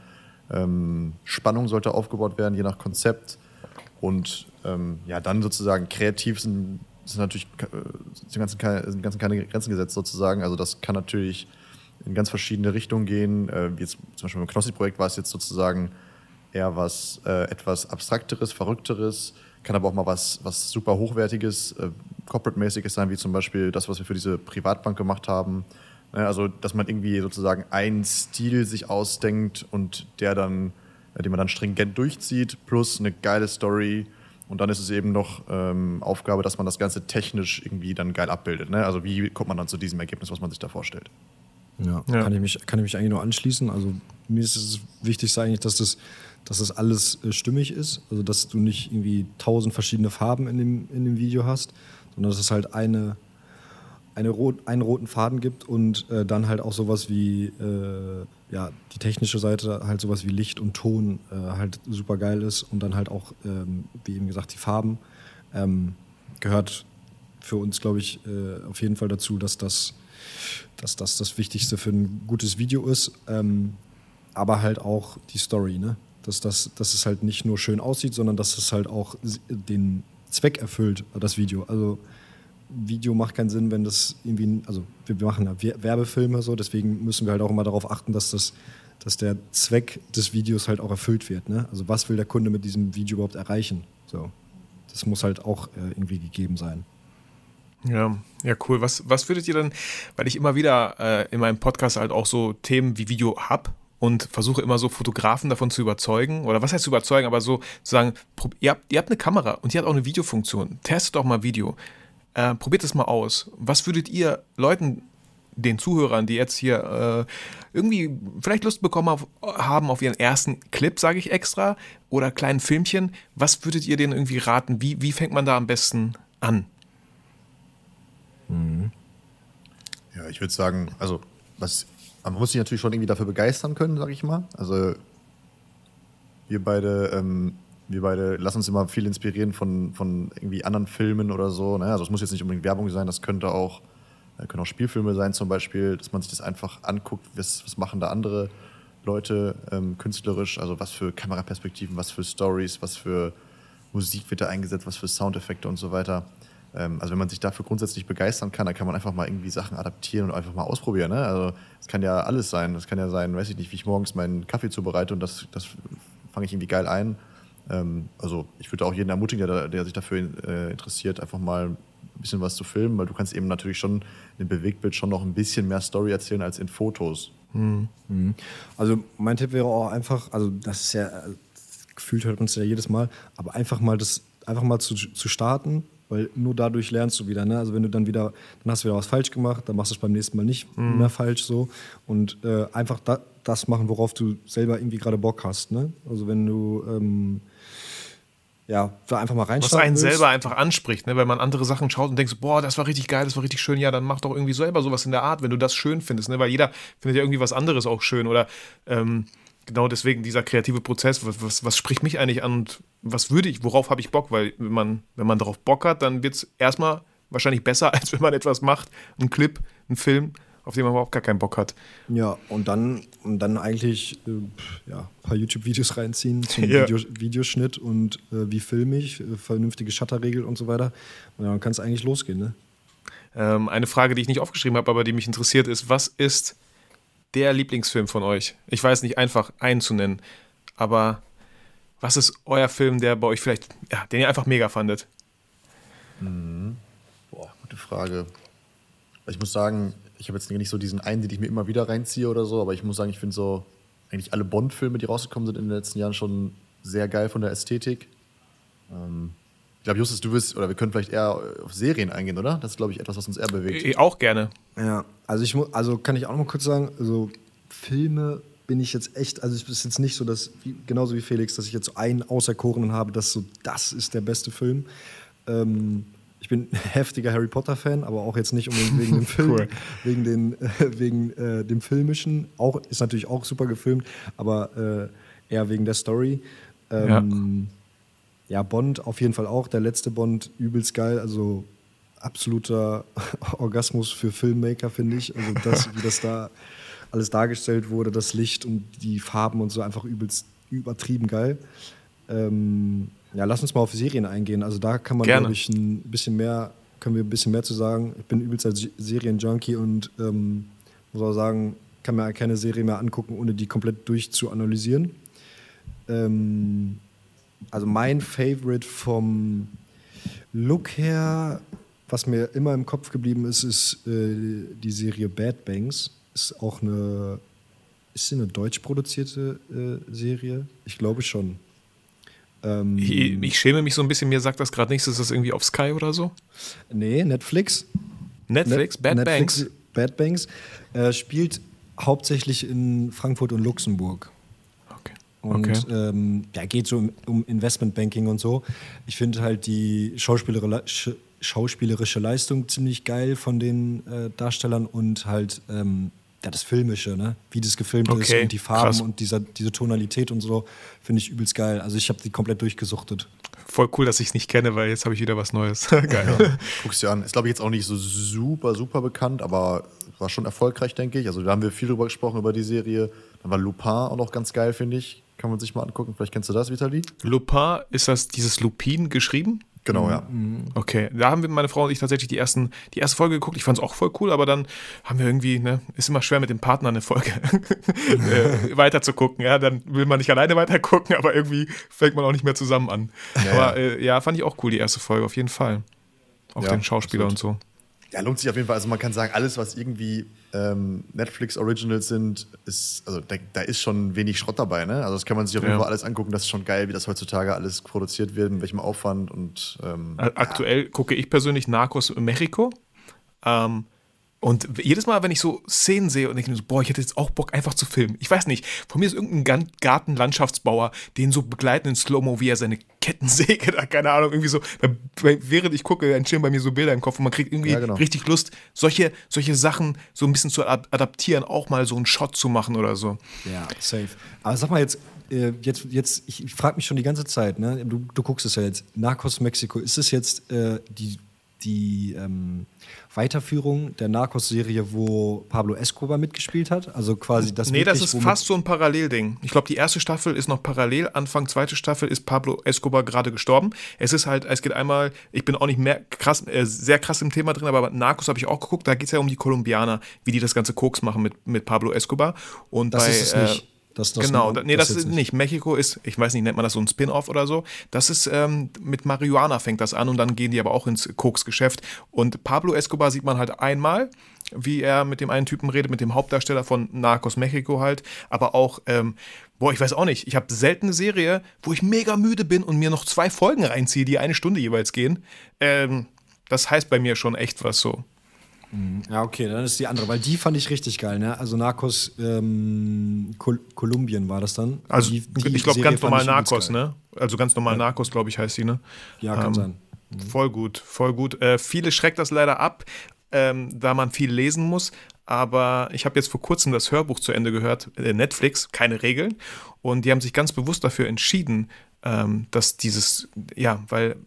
ähm, Spannung sollte aufgebaut werden, je nach Konzept. Und ähm, ja, dann sozusagen kreativ sind, sind natürlich äh, sind ganzen, sind ganzen keine Grenzen gesetzt sozusagen. Also das kann natürlich in ganz verschiedene Richtungen gehen. Äh, jetzt zum Beispiel beim Knossi-Projekt war es jetzt sozusagen eher was äh, etwas Abstrakteres, Verrückteres, kann aber auch mal was, was super Hochwertiges, äh, Corporate-mäßiges sein, wie zum Beispiel das, was wir für diese Privatbank gemacht haben. Ne, also, dass man irgendwie sozusagen einen Stil sich ausdenkt und der dann, äh, den man dann stringent durchzieht, plus eine geile Story. Und dann ist es eben noch ähm, Aufgabe, dass man das Ganze technisch irgendwie dann geil abbildet. Ne? Also wie kommt man dann zu diesem Ergebnis, was man sich da vorstellt? Ja, Ja. Kann, ich mich, kann ich mich eigentlich nur anschließen. Also mir ist es wichtig eigentlich, dass das, dass das alles äh, stimmig ist. Also dass du nicht irgendwie tausend verschiedene Farben in dem, in dem Video hast, sondern dass es halt eine, eine rot, einen roten Faden gibt und äh, dann halt auch sowas wie äh, ja, die technische Seite, halt sowas wie Licht und Ton äh, halt super geil ist und dann halt auch, ähm, wie eben gesagt, die Farben ähm, gehört für uns, glaube ich, äh, auf jeden Fall dazu, dass das, dass das das Wichtigste für ein gutes Video ist. Ähm, aber halt auch die Story, ne? Dass, das, dass es halt nicht nur schön aussieht, sondern dass es halt auch den Zweck erfüllt, das Video. Also Video macht keinen Sinn, wenn das irgendwie, also wir machen ja Wer- Werbefilme so, deswegen müssen wir halt auch immer darauf achten, dass das, dass der Zweck des Videos halt auch erfüllt wird. Ne? Also was will der Kunde mit diesem Video überhaupt erreichen? So, das muss halt auch äh, irgendwie gegeben sein. Ja, ja, cool. Was, was würdet ihr denn, weil ich immer wieder äh, in meinem Podcast halt auch so Themen wie Video hab und versuche immer so Fotografen davon zu überzeugen, oder was heißt zu überzeugen, aber so zu sagen, ihr habt, ihr habt eine Kamera und die hat auch eine Videofunktion. Testet doch mal Video. Äh, probiert es mal aus. Was würdet ihr Leuten, den Zuhörern, die jetzt hier äh, irgendwie vielleicht Lust bekommen auf, haben auf ihren ersten Clip, sage ich extra, oder kleinen Filmchen, was würdet ihr denen irgendwie raten? Wie, wie fängt man da am besten an? Ja, ich würde sagen, also was, man muss sich natürlich schon irgendwie dafür begeistern können, sag ich mal. Also wir beide ähm, wir beide lassen uns immer viel inspirieren von, von irgendwie anderen Filmen oder so. Ne? Also es muss jetzt nicht unbedingt Werbung sein, das könnte auch, äh, können auch Spielfilme sein zum Beispiel, dass man sich das einfach anguckt, was, was machen da andere Leute ähm, künstlerisch, also was für Kameraperspektiven, was für Stories, was für Musik wird da eingesetzt, was für Soundeffekte und so weiter. Ähm, also wenn man sich dafür grundsätzlich begeistern kann, dann kann man einfach mal irgendwie Sachen adaptieren und einfach mal ausprobieren. Ne? Also es kann ja alles sein. Es kann ja sein, weiß ich nicht, wie ich morgens meinen Kaffee zubereite und das, das fange ich irgendwie geil ein ähm, also ich würde auch jeden ermutigen, der, der sich dafür äh, interessiert, einfach mal ein bisschen was zu filmen, weil du kannst eben natürlich schon in Bewegtbild schon noch ein bisschen mehr Story erzählen als in Fotos. Mhm. Also mein Tipp wäre auch einfach, also das ist ja, gefühlt hört man es ja jedes Mal, aber einfach mal das, einfach mal zu, zu starten, weil nur dadurch lernst du wieder. Ne? Also wenn du dann wieder, dann hast du wieder was falsch gemacht, dann machst du es beim nächsten Mal nicht mhm. mehr falsch so. Und äh, einfach da, das machen, worauf du selber irgendwie gerade Bock hast. Ne? Also wenn du ähm, ja, da einfach mal reinschauen. Was einen willst. selber einfach anspricht, ne? wenn man andere Sachen schaut und denkt, boah, das war richtig geil, das war richtig schön, ja, dann mach doch irgendwie selber sowas in der Art, wenn du das schön findest, ne? weil jeder findet ja irgendwie was anderes auch schön oder ähm, genau deswegen dieser kreative Prozess, was, was, was, spricht mich eigentlich an und was würde ich, worauf habe ich Bock, weil wenn man, wenn man darauf Bock hat, dann wird es erstmal wahrscheinlich besser, als wenn man etwas macht, einen Clip, einen Film, auf den man überhaupt gar keinen Bock hat. Ja, und dann, und dann eigentlich äh, ja, ein paar YouTube-Videos reinziehen zum ja. Video, Videoschnitt und äh, wie filme ich, äh, vernünftige Shutterregel und so weiter. Und dann kann es eigentlich losgehen. Ne? Ähm, eine Frage, die ich nicht aufgeschrieben habe, aber die mich interessiert, ist: Was ist der Lieblingsfilm von euch? Ich weiß nicht einfach einen zu nennen, aber was ist euer Film, der bei euch vielleicht, ja, den ihr einfach mega fandet? Mhm. Boah, gute Frage. Ich muss sagen, ich habe jetzt nicht so diesen einen, den ich mir immer wieder reinziehe oder so, aber ich muss sagen, ich finde so eigentlich alle Bond-Filme, die rausgekommen sind in den letzten Jahren, schon sehr geil von der Ästhetik. Ähm, ich glaube, Justus, du wirst, oder wir können vielleicht eher auf Serien eingehen, oder? Das ist, glaube ich, etwas, was uns eher bewegt. Ich auch gerne. Ja, also ich also kann ich auch noch mal kurz sagen, also Filme bin ich jetzt echt, also es ist jetzt nicht so, dass, genauso wie Felix, dass ich jetzt einen Auserkorenen habe, dass so, das ist der beste Film. Ähm, ich bin heftiger Harry Potter-Fan, aber auch jetzt nicht unbedingt wegen dem Film, cool. wegen, den, äh, wegen äh, dem Filmischen. Auch, ist natürlich auch super gefilmt, aber äh, eher wegen der Story. Ähm, ja. ja, Bond auf jeden Fall auch. Der letzte Bond übelst geil. Also absoluter Orgasmus für Filmmaker, finde ich. Also das, wie das da alles dargestellt wurde, das Licht und die Farben und so einfach übelst übertrieben geil. Ähm, ja, lass uns mal auf Serien eingehen. Also da kann man, glaube ich, ein bisschen mehr, können wir ein bisschen mehr zu sagen. Ich bin übelst als Serienjunkie und ähm, muss auch sagen, kann mir keine Serie mehr angucken, ohne die komplett durchzuanalysieren. Ähm, also mein Favorite vom Look her, was mir immer im Kopf geblieben ist, ist äh, die Serie Bad Banks. Ist auch eine, ist sie eine deutsch produzierte äh, Serie? Ich glaube schon. Ähm, ich, ich, schäme mich so ein bisschen, mir sagt das gerade nichts, ist das irgendwie auf Sky oder so? Nee, Netflix. Netflix, Bad Netflix, Banks. Bad Banks äh, spielt hauptsächlich in Frankfurt und Luxemburg. Okay. Und okay. Ähm, ja, geht so um, um Investmentbanking und so. Ich finde halt die schauspielerische, schauspielerische Leistung ziemlich geil von den äh, Darstellern und halt ähm, ja, das Filmische, ne? wie das gefilmt okay, ist und die Farben krass. und dieser, diese Tonalität und so, finde ich übelst geil. Also ich habe die komplett durchgesuchtet. Voll cool, dass ich es nicht kenne, weil jetzt habe ich wieder was Neues. geil. Ja. Guckst dir an. Ist, glaube ich, jetzt auch nicht so super, super bekannt, aber war schon erfolgreich, denke ich. Also da haben wir viel drüber gesprochen, über die Serie. Dann war Lupin auch noch ganz geil, finde ich. Kann man sich mal angucken. Vielleicht kennst du das, Vitali? Lupin, ist das dieses Lupin geschrieben? Genau, ja. Mhm. Okay, da haben wir meine Frau und ich tatsächlich die, ersten, die erste Folge geguckt. Ich fand es auch voll cool, aber dann haben wir irgendwie, ne, ist immer schwer mit dem Partner eine Folge äh, weiter zu gucken. Ja, dann will man nicht alleine weiter gucken, aber irgendwie fängt man auch nicht mehr zusammen an. Ja, aber äh, ja, fand ich auch cool, die erste Folge, auf jeden Fall. Auch ja, den Schauspieler absolut. und so. Ja, lohnt sich auf jeden Fall. Also man kann sagen, alles, was irgendwie ähm, Netflix-Originals sind, ist, also da, da, ist schon wenig Schrott dabei, ne? Also das kann man sich auf jeden. Fall alles angucken. Das ist schon geil, wie das heutzutage alles produziert wird, mit welchem Aufwand und ähm, Aktuell ja. gucke ich persönlich Narcos Mexico. Ähm, Und jedes Mal, wenn ich so Szenen sehe und ich mir so, boah, ich hätte jetzt auch Bock, einfach zu filmen. Ich weiß nicht, von mir ist irgendein Gartenlandschaftsbauer, den so begleiten in Slow-Mo, wie er seine Kettensäge da, keine Ahnung, irgendwie so, während ich gucke, entstehen bei mir so Bilder im Kopf und man kriegt irgendwie ja, genau. richtig Lust, solche, solche Sachen so ein bisschen zu adaptieren, auch mal so einen Shot zu machen oder so. Ja, safe. Aber sag mal jetzt, äh, jetzt, jetzt ich, ich frage mich schon die ganze Zeit, ne? du, du guckst es ja jetzt, Narcos Mexiko, ist es jetzt äh, die die ähm, Weiterführung der Narcos-Serie, wo Pablo Escobar mitgespielt hat? Also quasi das. Nee, wirklich, das ist fast so ein Parallelding. Ich glaube, die erste Staffel ist noch parallel. Anfang zweite Staffel ist Pablo Escobar gerade gestorben. Es ist halt, es geht einmal, ich bin auch nicht mehr krass, äh, sehr krass im Thema drin, aber Narcos habe ich auch geguckt. Da geht es ja um die Kolumbianer, wie die das ganze Koks machen mit, mit Pablo Escobar. Und das bei, ist es nicht. Äh, das, das genau, nur, nee, das, das ist nicht. Mexiko ist, ich weiß nicht, nennt man das so ein Spin-off oder so. Das ist ähm, mit Marihuana fängt das an und dann gehen die aber auch ins Koks-Geschäft. Und Pablo Escobar sieht man halt einmal, wie er mit dem einen Typen redet, mit dem Hauptdarsteller von Narcos Mexiko halt. Aber auch, ähm, boah, ich weiß auch nicht, ich habe selten eine Serie, wo ich mega müde bin und mir noch zwei Folgen reinziehe, die eine Stunde jeweils gehen. Ähm, das heißt bei mir schon echt was so. Mhm. Ja, okay, dann ist die andere, weil die fand ich richtig geil, ne? Also Narcos ähm, Kol Kolumbien war das dann. Also die, die ich glaube ganz normal Narcos, ne? Also ganz normal ja. Narcos, glaube ich, heißt die, ne? Ja, kann ähm, sein. Mhm. Voll gut, voll gut. Äh, viele schreckt das leider ab, ähm, da man viel lesen muss. Aber ich habe jetzt vor kurzem das Hörbuch zu Ende gehört, äh, Netflix, keine Regeln. Und die haben sich ganz bewusst dafür entschieden, ähm, dass dieses, ja, weil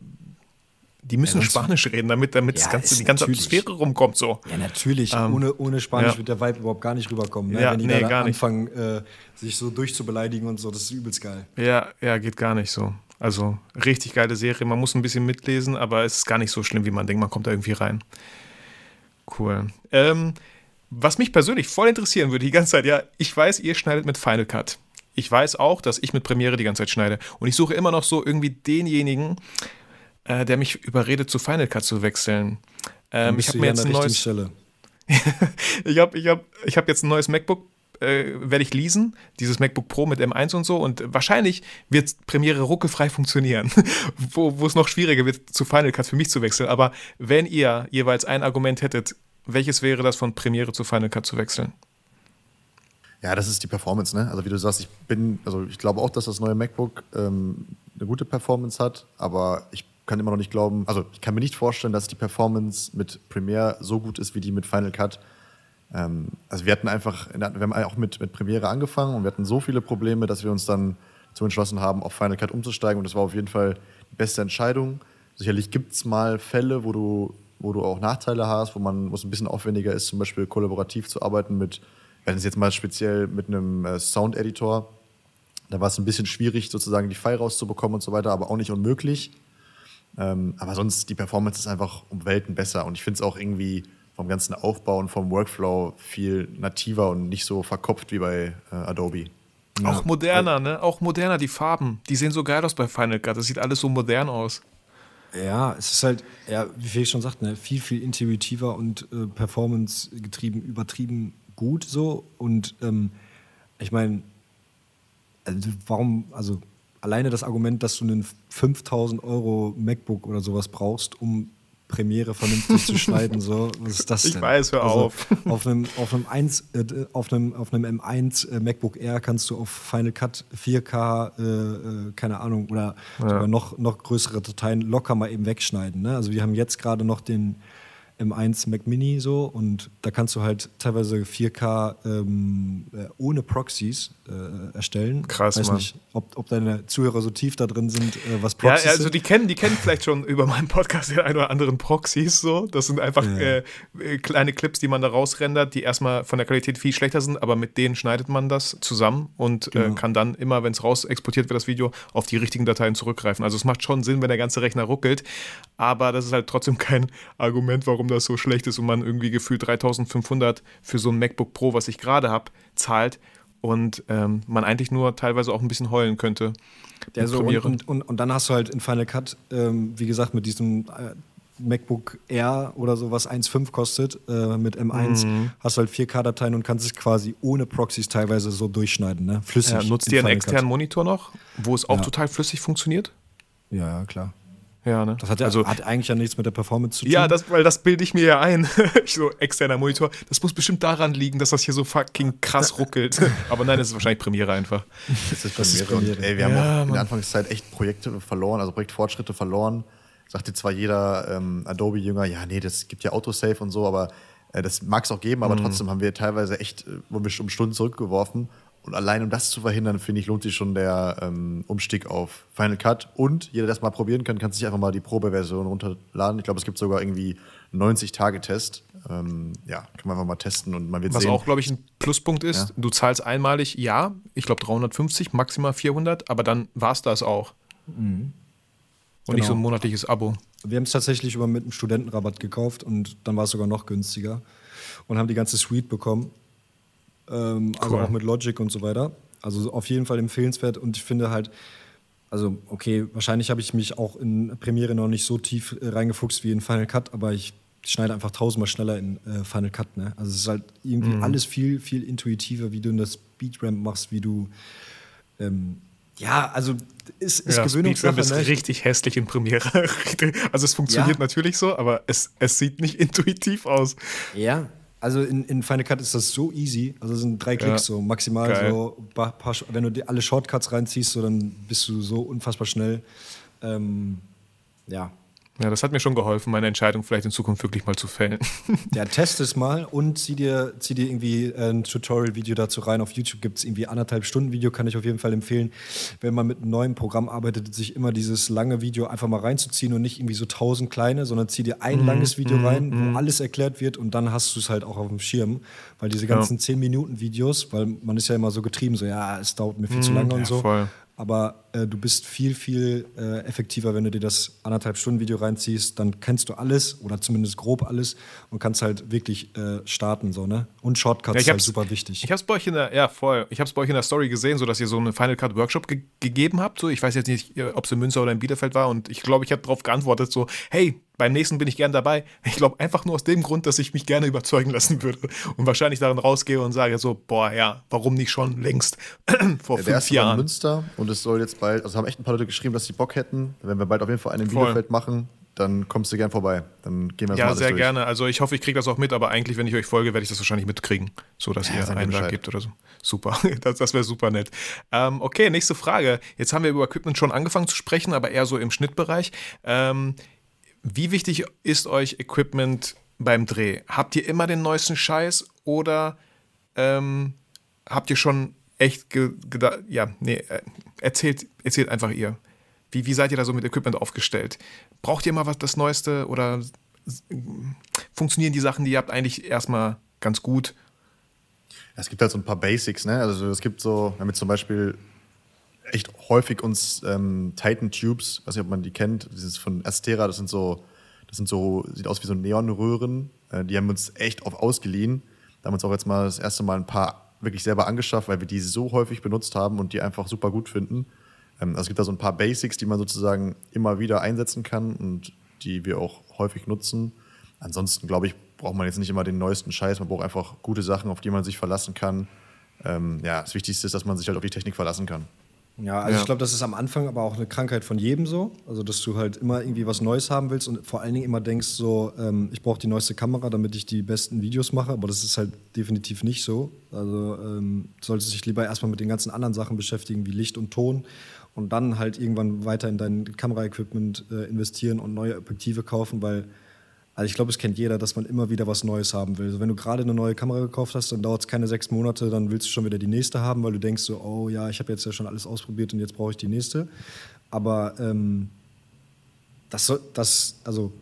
die müssen ja, Spanisch reden, damit, damit ja, das ganze, die ganze natürlich. Atmosphäre rumkommt. So. Ja, natürlich. Ähm, ohne, ohne Spanisch ja. wird der Vibe überhaupt gar nicht rüberkommen. Ne? Ja, Wenn die nee, da anfangen, äh, sich so durchzubeleidigen und so, das ist übelst geil. Ja, ja, geht gar nicht so. Also richtig geile Serie. Man muss ein bisschen mitlesen, aber es ist gar nicht so schlimm, wie man denkt. Man kommt da irgendwie rein. Cool. Ähm, was mich persönlich voll interessieren würde, die ganze Zeit, ja, ich weiß, ihr schneidet mit Final Cut. Ich weiß auch, dass ich mit Premiere die ganze Zeit schneide. Und ich suche immer noch so irgendwie denjenigen, äh, der mich überredet, zu Final Cut zu wechseln. Ähm, ich habe mir jetzt ein neues. ich habe ich hab, ich hab jetzt ein neues MacBook äh, werde ich leasen, dieses MacBook Pro mit M1 und so. Und wahrscheinlich wird Premiere ruckelfrei funktionieren, wo, wo es noch schwieriger wird, zu Final Cut für mich zu wechseln. Aber wenn ihr jeweils ein Argument hättet, welches wäre das von Premiere zu Final Cut zu wechseln? Ja, das ist die Performance, ne? Also wie du sagst, ich bin, also ich glaube auch, dass das neue MacBook ähm, eine gute Performance hat, aber ich kann immer noch nicht glauben, also ich kann mir nicht vorstellen, dass die Performance mit Premiere so gut ist wie die mit Final Cut. Ähm, also wir hatten einfach, wir haben auch mit, mit Premiere angefangen und wir hatten so viele Probleme, dass wir uns dann zu entschlossen haben, auf Final Cut umzusteigen und das war auf jeden Fall die beste Entscheidung. Sicherlich gibt es mal Fälle, wo du, wo du auch Nachteile hast, wo man wo es ein bisschen aufwendiger ist, zum Beispiel kollaborativ zu arbeiten mit, wenn es jetzt mal speziell mit einem äh, Sound-Editor, da war es ein bisschen schwierig, sozusagen die File rauszubekommen und so weiter, aber auch nicht unmöglich. Ähm, aber sonst, die Performance ist einfach um Welten besser und ich finde es auch irgendwie vom ganzen Aufbau und vom Workflow viel nativer und nicht so verkopft wie bei äh, Adobe. Ja. Auch moderner, ne? Auch moderner, die Farben. Die sehen so geil aus bei Final Cut. Das sieht alles so modern aus. Ja, es ist halt, ja, wie Felix schon sagt, ne, viel, viel intuitiver und äh, performance-getrieben, übertrieben gut so. Und ähm, ich meine, also warum, also alleine das Argument, dass du einen 5000 Euro MacBook oder sowas brauchst, um Premiere vernünftig zu schneiden, so, was ist das denn? Ich weiß, hör also, auf. Auf einem, auf einem, 1, äh, auf einem, auf einem M1 äh, MacBook Air kannst du auf Final Cut 4K, äh, äh, keine Ahnung, oder ja. noch, noch größere Dateien locker mal eben wegschneiden. Ne? Also wir haben jetzt gerade noch den M1 Mac Mini so und da kannst du halt teilweise 4K ähm, äh, ohne Proxys äh, erstellen. Krass, Weiß Mann. nicht, ob, ob deine Zuhörer so tief da drin sind, äh, was Proxys Ja, also die kennen, die kennen vielleicht schon über meinen Podcast den einen oder anderen Proxys so. Das sind einfach ja. Äh, äh, kleine Clips, die man da rausrendert, die erstmal von der Qualität viel schlechter sind, aber mit denen schneidet man das zusammen und äh, genau. kann dann immer, wenn es raus exportiert wird, das Video, auf die richtigen Dateien zurückgreifen. Also es macht schon Sinn, wenn der ganze Rechner ruckelt, aber das ist halt trotzdem kein Argument, warum das so schlecht ist und man irgendwie gefühlt 3500 für so ein MacBook Pro, was ich gerade habe, zahlt und ähm, man eigentlich nur teilweise auch ein bisschen heulen könnte. Ja, so und, und, und, und, dann hast du halt in Final Cut, ähm, wie gesagt, mit diesem äh, MacBook Air oder so, was 1,5 kostet, äh, mit M1, mhm. hast du halt 4K-Dateien und kannst es quasi ohne Proxys teilweise so durchschneiden, ne? Flüssig. Ja, nutzt ihr einen externen Monitor noch, wo es auch ja. total flüssig funktioniert? Ja, klar. Ja, ne? Das hat, ja, also, hat eigentlich ja nichts mit der Performance zu tun. ja, das, weil das bilde ich mir ja ein. ich so, externer Monitor. Das muss bestimmt daran liegen, dass das hier so fucking krass ruckelt. Aber nein, das ist wahrscheinlich Premiere einfach. Das ist, Das ist Premiere. Premiere. ey, wir haben Ja, auch in der Anfangszeit echt Projekte verloren, also Projektfortschritte verloren. Sagte zwar jeder ähm, Adobe-Jünger, ja, nee, das gibt ja Autosave und so, aber äh, das mag es auch geben, Mhm. aber trotzdem haben wir teilweise echt, äh, wurden wir um Stunden zurückgeworfen. Und allein um das zu verhindern, finde ich, lohnt sich schon der ähm, Umstieg auf Final Cut. Und jeder, der das mal probieren kann, kann sich einfach mal die Probeversion runterladen. Ich glaube, es gibt sogar irgendwie 90-Tage-Test. Ähm, ja, kann man einfach mal testen und man wird Was sehen. auch, glaube ich, ein Pluspunkt ist, Ja. du zahlst einmalig, ja, ich glaube 350, maximal 400, aber dann war es das auch. Und nicht Genau. so ein monatliches Abo. Wir haben es tatsächlich über mit einem Studentenrabatt gekauft und dann war es sogar noch günstiger und haben die ganze Suite bekommen. Ähm, Also Cool. auch mit Logic und so weiter. Also auf jeden Fall empfehlenswert und ich finde halt, also okay, wahrscheinlich habe ich mich auch in Premiere noch nicht so tief äh, reingefuchst wie in Final Cut, aber ich schneide einfach tausendmal schneller in äh, Final Cut. Ne? Also es ist halt irgendwie Mhm. alles viel, viel intuitiver, wie du das Speedramp machst, wie du ähm, ja, also ist, ist ja, Gewöhnungssache. Ist ne? richtig hässlich in Premiere. also es funktioniert Ja. natürlich so, aber es, es sieht nicht intuitiv aus. Ja, also in, in Final Cut ist das so easy. Also sind drei Klicks Ja. so maximal Geil. so. Paar, paar, wenn du dir alle Shortcuts reinziehst, so, dann bist du so unfassbar schnell. Ähm, ja. Ja, das hat mir schon geholfen, meine Entscheidung vielleicht in Zukunft wirklich mal zu fällen. Ja, test es mal und zieh dir, zieh dir irgendwie äh, ein Tutorial-Video dazu rein. Auf YouTube gibt es irgendwie anderthalb Stunden Video, kann ich auf jeden Fall empfehlen. Wenn man mit einem neuen Programm arbeitet, sich immer dieses lange Video einfach mal reinzuziehen und nicht irgendwie so tausend kleine, sondern zieh dir ein langes Video rein, wo alles erklärt wird und dann hast du es halt auch auf dem Schirm. Weil diese ganzen 10-Minuten-Videos, weil man ist ja immer so getrieben, so ja, es dauert mir viel zu lange ja, und so. voll. Aber äh, du bist viel, viel äh, effektiver, wenn du dir das anderthalb Stunden Video reinziehst. Dann kennst du alles oder zumindest grob alles und kannst halt wirklich äh, starten. So, ne? Und Shortcuts Ja, ich ist halt hab's- super wichtig. Ich habe es bei euch in der, ja voll, ich habe es bei euch in der Story gesehen, so dass ihr so einen Final Cut Workshop ge gegeben habt. So, ich weiß jetzt nicht, ob es in Münster oder in Bielefeld war und ich glaube, ich habe darauf geantwortet so, hey, beim nächsten bin ich gern dabei. Ich glaube einfach nur aus dem Grund, dass ich mich gerne überzeugen lassen würde und wahrscheinlich darin rausgehe und sage so, boah, ja, warum nicht schon längst vor fünf erste war in Jahren. Münster und es soll jetzt bald, also haben echt ein paar Leute geschrieben, dass sie Bock hätten. Wenn wir bald auf jeden Fall einen in. Bielefeld machen, dann kommst du gern vorbei. Dann gehen wir Ja, sehr durch. gerne. Also ich hoffe, ich kriege das auch mit, aber eigentlich, wenn ich euch folge, werde ich das wahrscheinlich mitkriegen, so dass Ja, ihr Eintrag Bescheid. gibt oder so. Super, das, das wäre super nett. Ähm, okay, nächste Frage. Jetzt haben wir über Equipment schon angefangen zu sprechen, aber eher so im Schnittbereich. Ähm, wie wichtig ist euch Equipment beim Dreh? Habt ihr immer den neuesten Scheiß oder ähm, habt ihr schon echt ge gedacht, ja, nee, äh, erzählt, erzählt einfach ihr. Wie, wie seid ihr da so mit Equipment aufgestellt? Braucht ihr mal was das Neueste oder funktionieren die Sachen, die ihr habt, eigentlich erstmal ganz gut? Es gibt halt so ein paar Basics, ne? Also es gibt so, wir haben jetzt zum Beispiel echt häufig uns ähm, Titan Tubes, weiß nicht, ob man die kennt, dieses von Astera, das sind so, das sind so, sieht aus wie so Neonröhren, äh, die haben uns echt oft ausgeliehen. Da haben wir uns auch jetzt mal das erste Mal ein paar wirklich selber angeschafft, weil wir die so häufig benutzt haben und die einfach super gut finden. Ähm, also es gibt da so ein paar Basics, die man sozusagen immer wieder einsetzen kann und die wir auch häufig nutzen. Ansonsten, glaube ich, braucht man jetzt nicht immer den neuesten Scheiß, man braucht einfach gute Sachen, auf die man sich verlassen kann. Ähm, ja, das Wichtigste ist, dass man sich halt auf die Technik verlassen kann. Ja, also Ja. ich glaube, das ist am Anfang aber auch eine Krankheit von jedem so. Also, dass du halt immer irgendwie was Neues haben willst und vor allen Dingen immer denkst, so, ähm, ich brauche die neueste Kamera, damit ich die besten Videos mache. Aber das ist halt definitiv nicht so. Also, ähm, solltest dich lieber erstmal mit den ganzen anderen Sachen beschäftigen, wie Licht und Ton. Und dann halt irgendwann weiter in dein Kameraequipment äh, investieren und neue Objektive kaufen, weil also ich glaube, es kennt jeder, dass man immer wieder was Neues haben will. Also wenn du gerade eine neue Kamera gekauft hast, dann dauert es keine sechs Monate, dann willst du schon wieder die nächste haben, weil du denkst so, oh ja, ich habe jetzt ja schon alles ausprobiert und jetzt brauche ich die nächste. Aber ähm, das, das, also,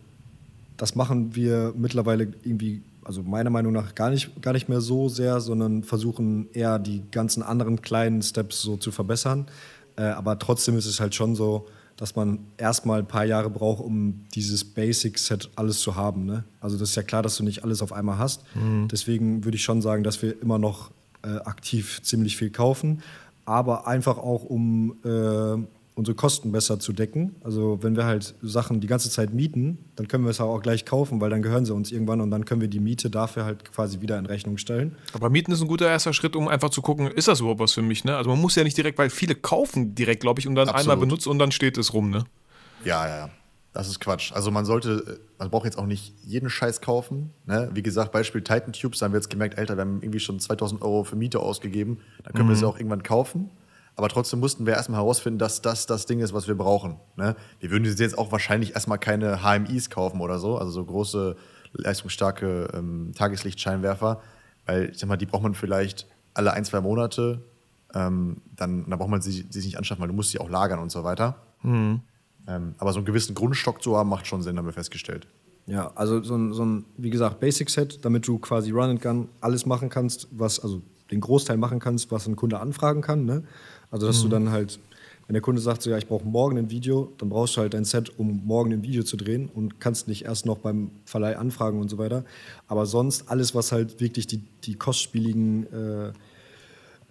das machen wir mittlerweile irgendwie, also meiner Meinung nach gar nicht, gar nicht mehr so sehr, sondern versuchen eher die ganzen anderen kleinen Steps so zu verbessern. Äh, aber trotzdem ist es halt schon so, dass man erstmal ein paar Jahre braucht, um dieses Basic-Set alles zu haben. Ne? Also das ist ja klar, dass du nicht alles auf einmal hast. Deswegen würde ich schon sagen, dass wir immer noch äh, aktiv ziemlich viel kaufen, aber einfach auch um äh, unsere Kosten besser zu decken. Also wenn wir halt Sachen die ganze Zeit mieten, dann können wir es auch gleich kaufen, weil dann gehören sie uns irgendwann und dann können wir die Miete dafür halt quasi wieder in Rechnung stellen. Aber Mieten ist ein guter erster Schritt, um einfach zu gucken, ist das überhaupt was für mich, ne? Also man muss ja nicht direkt, weil viele kaufen direkt, glaube ich, und dann Absolut. einmal benutzt und dann steht es rum, ne? Ja, ja, ja. Das ist Quatsch. Also man sollte, man braucht jetzt auch nicht jeden Scheiß kaufen. Ne? Wie gesagt, Beispiel Titan Tubes, da haben wir jetzt gemerkt, Alter, wir haben irgendwie schon 2000 Euro für Miete ausgegeben. Dann können wir sie auch irgendwann kaufen. Aber trotzdem mussten wir erstmal herausfinden, dass das das Ding ist, was wir brauchen. Ne? Wir würden jetzt auch wahrscheinlich erstmal keine HMIs kaufen oder so, also so große, leistungsstarke ähm, Tageslichtscheinwerfer, weil ich sag mal, die braucht man vielleicht alle ein, zwei Monate. Ähm, dann, dann braucht man sie, sie nicht anschaffen, weil du musst sie auch lagern und so weiter. Ähm, aber so einen gewissen Grundstock zu haben, macht schon Sinn, haben wir festgestellt. Ja, also so ein, so ein wie gesagt, Basic-Set, damit du quasi Run and Gun alles machen kannst, was, also den Großteil machen kannst, was ein Kunde anfragen kann. Ne? Also, dass du dann halt, wenn der Kunde sagt, so, ja, ich brauche morgen ein Video, dann brauchst du halt ein Set, um morgen ein Video zu drehen und kannst nicht erst noch beim Verleih anfragen und so weiter. Aber sonst alles, was halt wirklich die, die kostspieligen äh,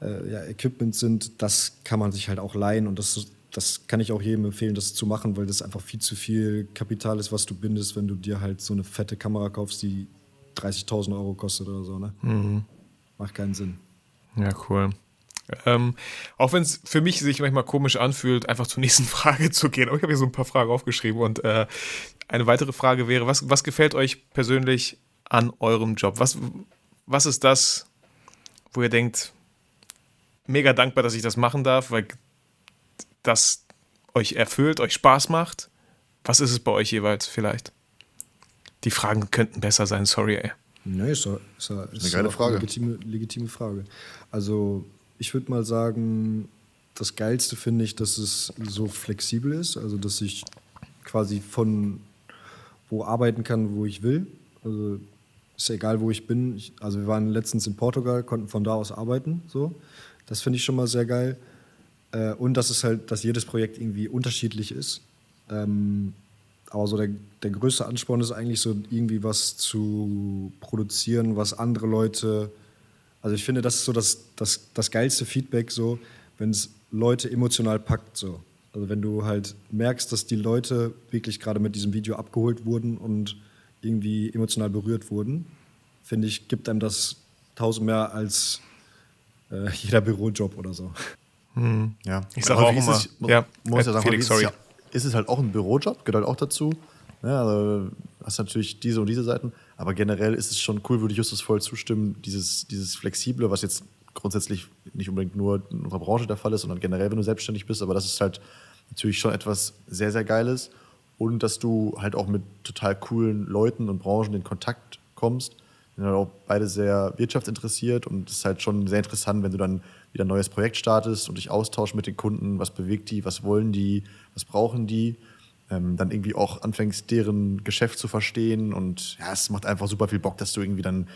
äh, ja, Equipment sind, das kann man sich halt auch leihen und das, das kann ich auch jedem empfehlen, das zu machen, weil das einfach viel zu viel Kapital ist, was du bindest, wenn du dir halt so eine fette Kamera kaufst, die 30.000 Euro kostet oder so. Ne? Macht keinen Sinn. Ja, cool. Ähm, auch wenn es für mich sich manchmal komisch anfühlt, einfach zur nächsten Frage zu gehen. Aber ich habe hier so ein paar Fragen aufgeschrieben und äh, eine weitere Frage wäre, was, was gefällt euch persönlich an eurem Job? Was, was ist das, wo ihr denkt, mega dankbar, dass ich das machen darf, weil das euch erfüllt, euch Spaß macht? Was ist es bei euch jeweils vielleicht? Die Fragen könnten besser sein, sorry, ey. Nee, ist, doch- ist, doch- ist geile doch Frage. Legitime, legitime Frage. Also, ich würde mal sagen, das Geilste finde ich, dass es so flexibel ist. Also, dass ich quasi von wo arbeiten kann, wo ich will. Also, ist ja egal, wo ich bin. Ich, also, wir waren letztens in Portugal, konnten von da aus arbeiten. So. Das finde ich schon mal sehr geil. Äh, und dass es halt, dass jedes Projekt irgendwie unterschiedlich ist. Ähm, aber so der, der größte Ansporn ist eigentlich so irgendwie was zu produzieren, was andere Leute. Also ich finde, das ist so das, das, das geilste Feedback, so, wenn es Leute emotional packt. So. Also wenn du halt merkst, dass die Leute wirklich gerade mit diesem Video abgeholt wurden und irgendwie emotional berührt wurden, finde ich, gibt einem das tausend mehr als äh, jeder Bürojob oder so. Ja. Ich sag Häufig auch ist immer- mu- ja, muss ja sagen, Felix, ist sorry. Ja, ist es halt auch ein Bürojob, gehört halt auch dazu. Ja, also hast natürlich diese und diese Seiten, aber generell ist es schon cool, würde ich Justus voll zustimmen, dieses, dieses Flexible, was jetzt grundsätzlich nicht unbedingt nur in unserer Branche der Fall ist, sondern generell, wenn du selbstständig bist, aber das ist halt natürlich schon etwas sehr, sehr Geiles und dass du halt auch mit total coolen Leuten und Branchen in Kontakt kommst. Sind halt auch beide sehr wirtschaftsinteressiert und es ist halt schon sehr interessant, wenn du dann wieder ein neues Projekt startest und dich austauschst mit den Kunden, was bewegt die, was wollen die, was brauchen die, ähm, dann irgendwie auch anfängst, deren Geschäft zu verstehen und ja, es macht einfach super viel Bock, dass du irgendwie dann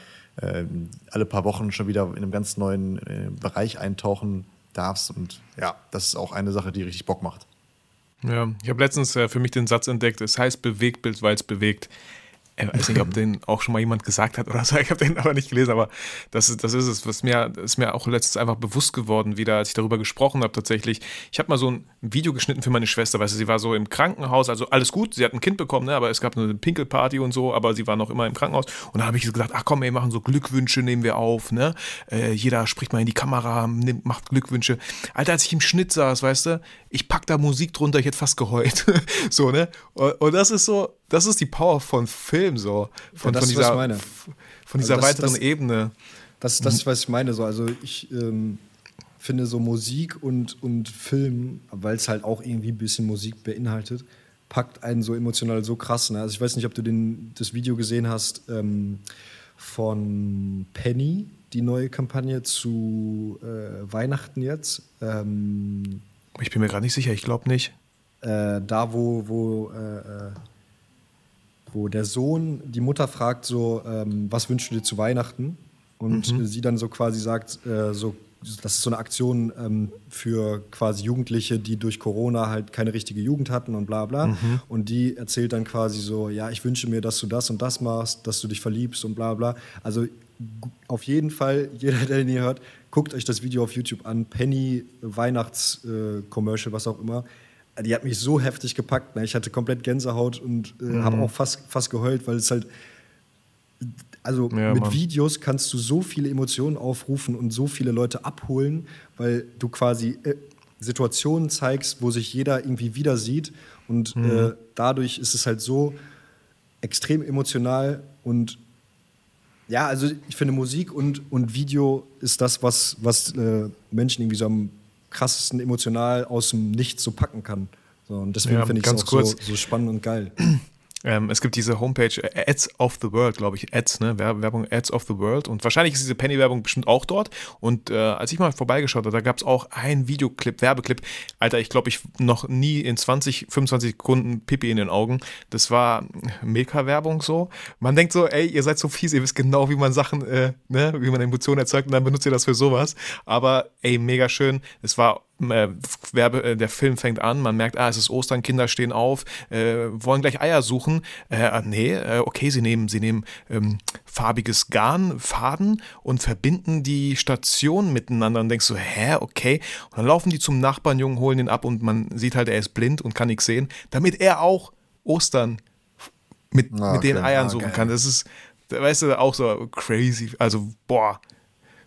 ähm, alle paar Wochen schon wieder in einem ganz neuen äh, Bereich eintauchen darfst und ja, das ist auch eine Sache, die richtig Bock macht. Ja, ich habe letztens äh, für mich den Satz entdeckt, es heißt Bewegtbild, weil es bewegt. Ich weiß nicht, ob den auch schon mal jemand gesagt hat oder so. Ich habe den aber nicht gelesen, aber das ist, das ist es, was mir ist mir auch letztens einfach bewusst geworden, wieder, als ich darüber gesprochen habe tatsächlich. Ich habe mal so ein Video geschnitten für meine Schwester, weißt du, sie war so im Krankenhaus, also alles gut, sie hat ein Kind bekommen, ne, aber es gab eine Pinkelparty und so, aber sie war noch immer im Krankenhaus. Und da habe ich gesagt, ach komm, wir machen so Glückwünsche, nehmen wir auf, ne? Äh, jeder spricht mal in die Kamera, nimmt, macht Glückwünsche. Alter, als ich im Schnitt saß, weißt du, ich pack da Musik drunter, ich hätte fast geheult. so, ne? Und, und das ist so, das ist die Power von Film, so. Von, das von dieser, von dieser Also das- weiteren das- Ebene. Das, das ist, was ich meine. So. Also ich ähm, finde so Musik und, und Film, weil es halt auch irgendwie ein bisschen Musik beinhaltet, packt einen so emotional so krass. Ne? Also ich weiß nicht, ob du den, das Video gesehen hast ähm, von Penny, die neue Kampagne zu äh, Weihnachten jetzt. Ähm, Ich bin mir gerade nicht sicher, ich glaube nicht. äh, da, wo, wo, äh, äh, wo der Sohn die Mutter fragt, so, ähm, was wünschst du dir zu Weihnachten? Und äh, sie dann so quasi sagt, äh, so, das ist so eine Aktion ähm, für quasi Jugendliche, die durch Corona halt keine richtige Jugend hatten und bla bla. Und die erzählt dann quasi so, ja, ich wünsche mir, dass du das und das machst, dass du dich verliebst und bla bla. Also auf jeden Fall, jeder, der den hier hört, guckt euch das Video auf YouTube an. Penny, Weihnachts-Commercial, was auch immer. Die hat mich so heftig gepackt. Ne? Ich hatte komplett Gänsehaut und äh, habe auch fast, fast geheult, weil es halt. Also Ja, mit Mann. Videos kannst du so viele Emotionen aufrufen und so viele Leute abholen, weil du quasi äh, Situationen zeigst, wo sich jeder irgendwie wieder sieht. Und äh, dadurch ist es halt so extrem emotional und ja, also ich finde Musik und, und Video ist das, was, was äh, Menschen irgendwie so am krassesten emotional aus dem Nichts so packen kann. So, und deswegen Ja, finde ich es auch so, so spannend und geil. Ähm, es gibt diese Homepage äh, Ads of the World, glaube ich. Ads, ne? Wer- Werbung Ads of the World. Und wahrscheinlich ist diese Penny-Werbung bestimmt auch dort. Und äh, als ich mal vorbeigeschaut habe, da gab es auch einen Videoclip, Werbeclip. Alter, ich glaube, ich noch nie in 20, 25 Sekunden Pipi in den Augen. Das war Milka-Werbung so. Man denkt so, ey, ihr seid so fies, ihr wisst genau, wie man Sachen, äh, ne, wie man Emotionen erzeugt und dann benutzt ihr das für sowas. Aber ey, mega schön. Es war äh, Werbe, äh, der Film fängt an, man merkt, ah, es ist Ostern, Kinder stehen auf, äh, wollen gleich Eier suchen. Äh, ah, nee, äh, okay, sie nehmen, sie nehmen ähm, farbiges Garn, Faden und verbinden die Stationen miteinander und denkst so, hä, okay. Und dann laufen die zum Nachbarnjungen, holen ihn ab und man sieht halt, er ist blind und kann nichts sehen, damit er auch Ostern mit, Ah, mit den okay. Eiern Ah, suchen geil. kann. Das ist, weißt du, auch so crazy. Also, boah.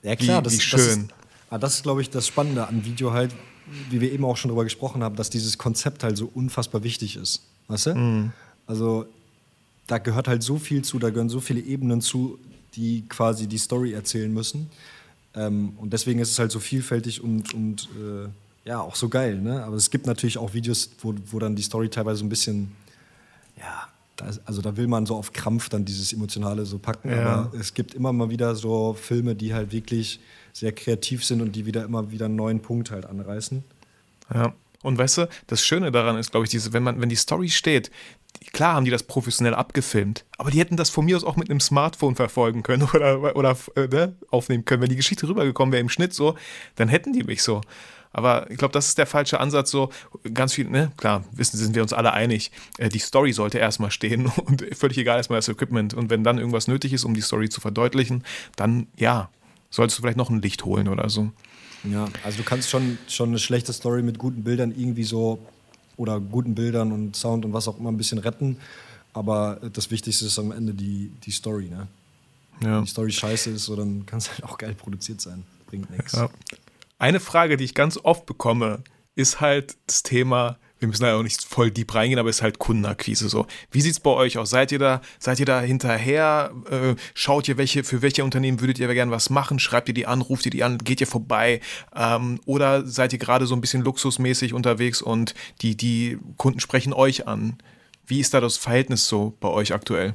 Ja, Wie- wie schön. Das ist, ah, das ist glaube ich, das Spannende an Video halt, wie wir eben auch schon drüber gesprochen haben, dass dieses Konzept halt so unfassbar wichtig ist. Weißt du? Mhm. Also, da gehört halt so viel zu, da gehören so viele Ebenen zu, die quasi die Story erzählen müssen. Ähm, und deswegen ist es halt so vielfältig und, und äh, ja, auch so geil. Ne? Aber es gibt natürlich auch Videos, wo, wo dann die Story teilweise so ein bisschen ja, also da will man so auf Krampf dann dieses Emotionale so packen. Ja. Aber es gibt immer mal wieder so Filme, die halt wirklich sehr kreativ sind und die wieder immer wieder einen neuen Punkt halt anreißen. Ja. Und weißt du, das Schöne daran ist, glaube ich, diese, wenn man, wenn die Story steht, klar haben die das professionell abgefilmt, aber die hätten das von mir aus auch mit einem Smartphone verfolgen können oder, oder äh, ne, aufnehmen können. Wenn die Geschichte rübergekommen wäre im Schnitt so, dann hätten die mich so. Aber ich glaube, das ist der falsche Ansatz. So ganz viel, ne, klar, wissen sind wir uns alle einig. Äh, die Story sollte erstmal stehen und völlig egal erstmal das Equipment. Und wenn dann irgendwas nötig ist, um die Story zu verdeutlichen, dann ja, solltest du vielleicht noch ein Licht holen oder so. Ja, also du kannst schon, schon eine schlechte Story mit guten Bildern irgendwie so oder guten Bildern und Sound und was auch immer ein bisschen retten. Aber das Wichtigste ist am Ende die, die Story. Ne? Ja. Wenn die Story scheiße ist, so, dann kann es halt auch geil produziert sein. Bringt nichts. Ja. Eine Frage, die ich ganz oft bekomme, ist halt das Thema, wir müssen da auch nicht voll deep reingehen, aber ist halt Kundenakquise so. Wie sieht's bei euch aus? Seid ihr da, seid ihr da hinterher? Äh, schaut ihr, welche, für welche Unternehmen würdet ihr gerne was machen? Schreibt ihr die an, ruft ihr die an, geht ihr vorbei? Ähm, oder seid ihr gerade so ein bisschen luxusmäßig unterwegs und die, die Kunden sprechen euch an? Wie ist da das Verhältnis so bei euch aktuell?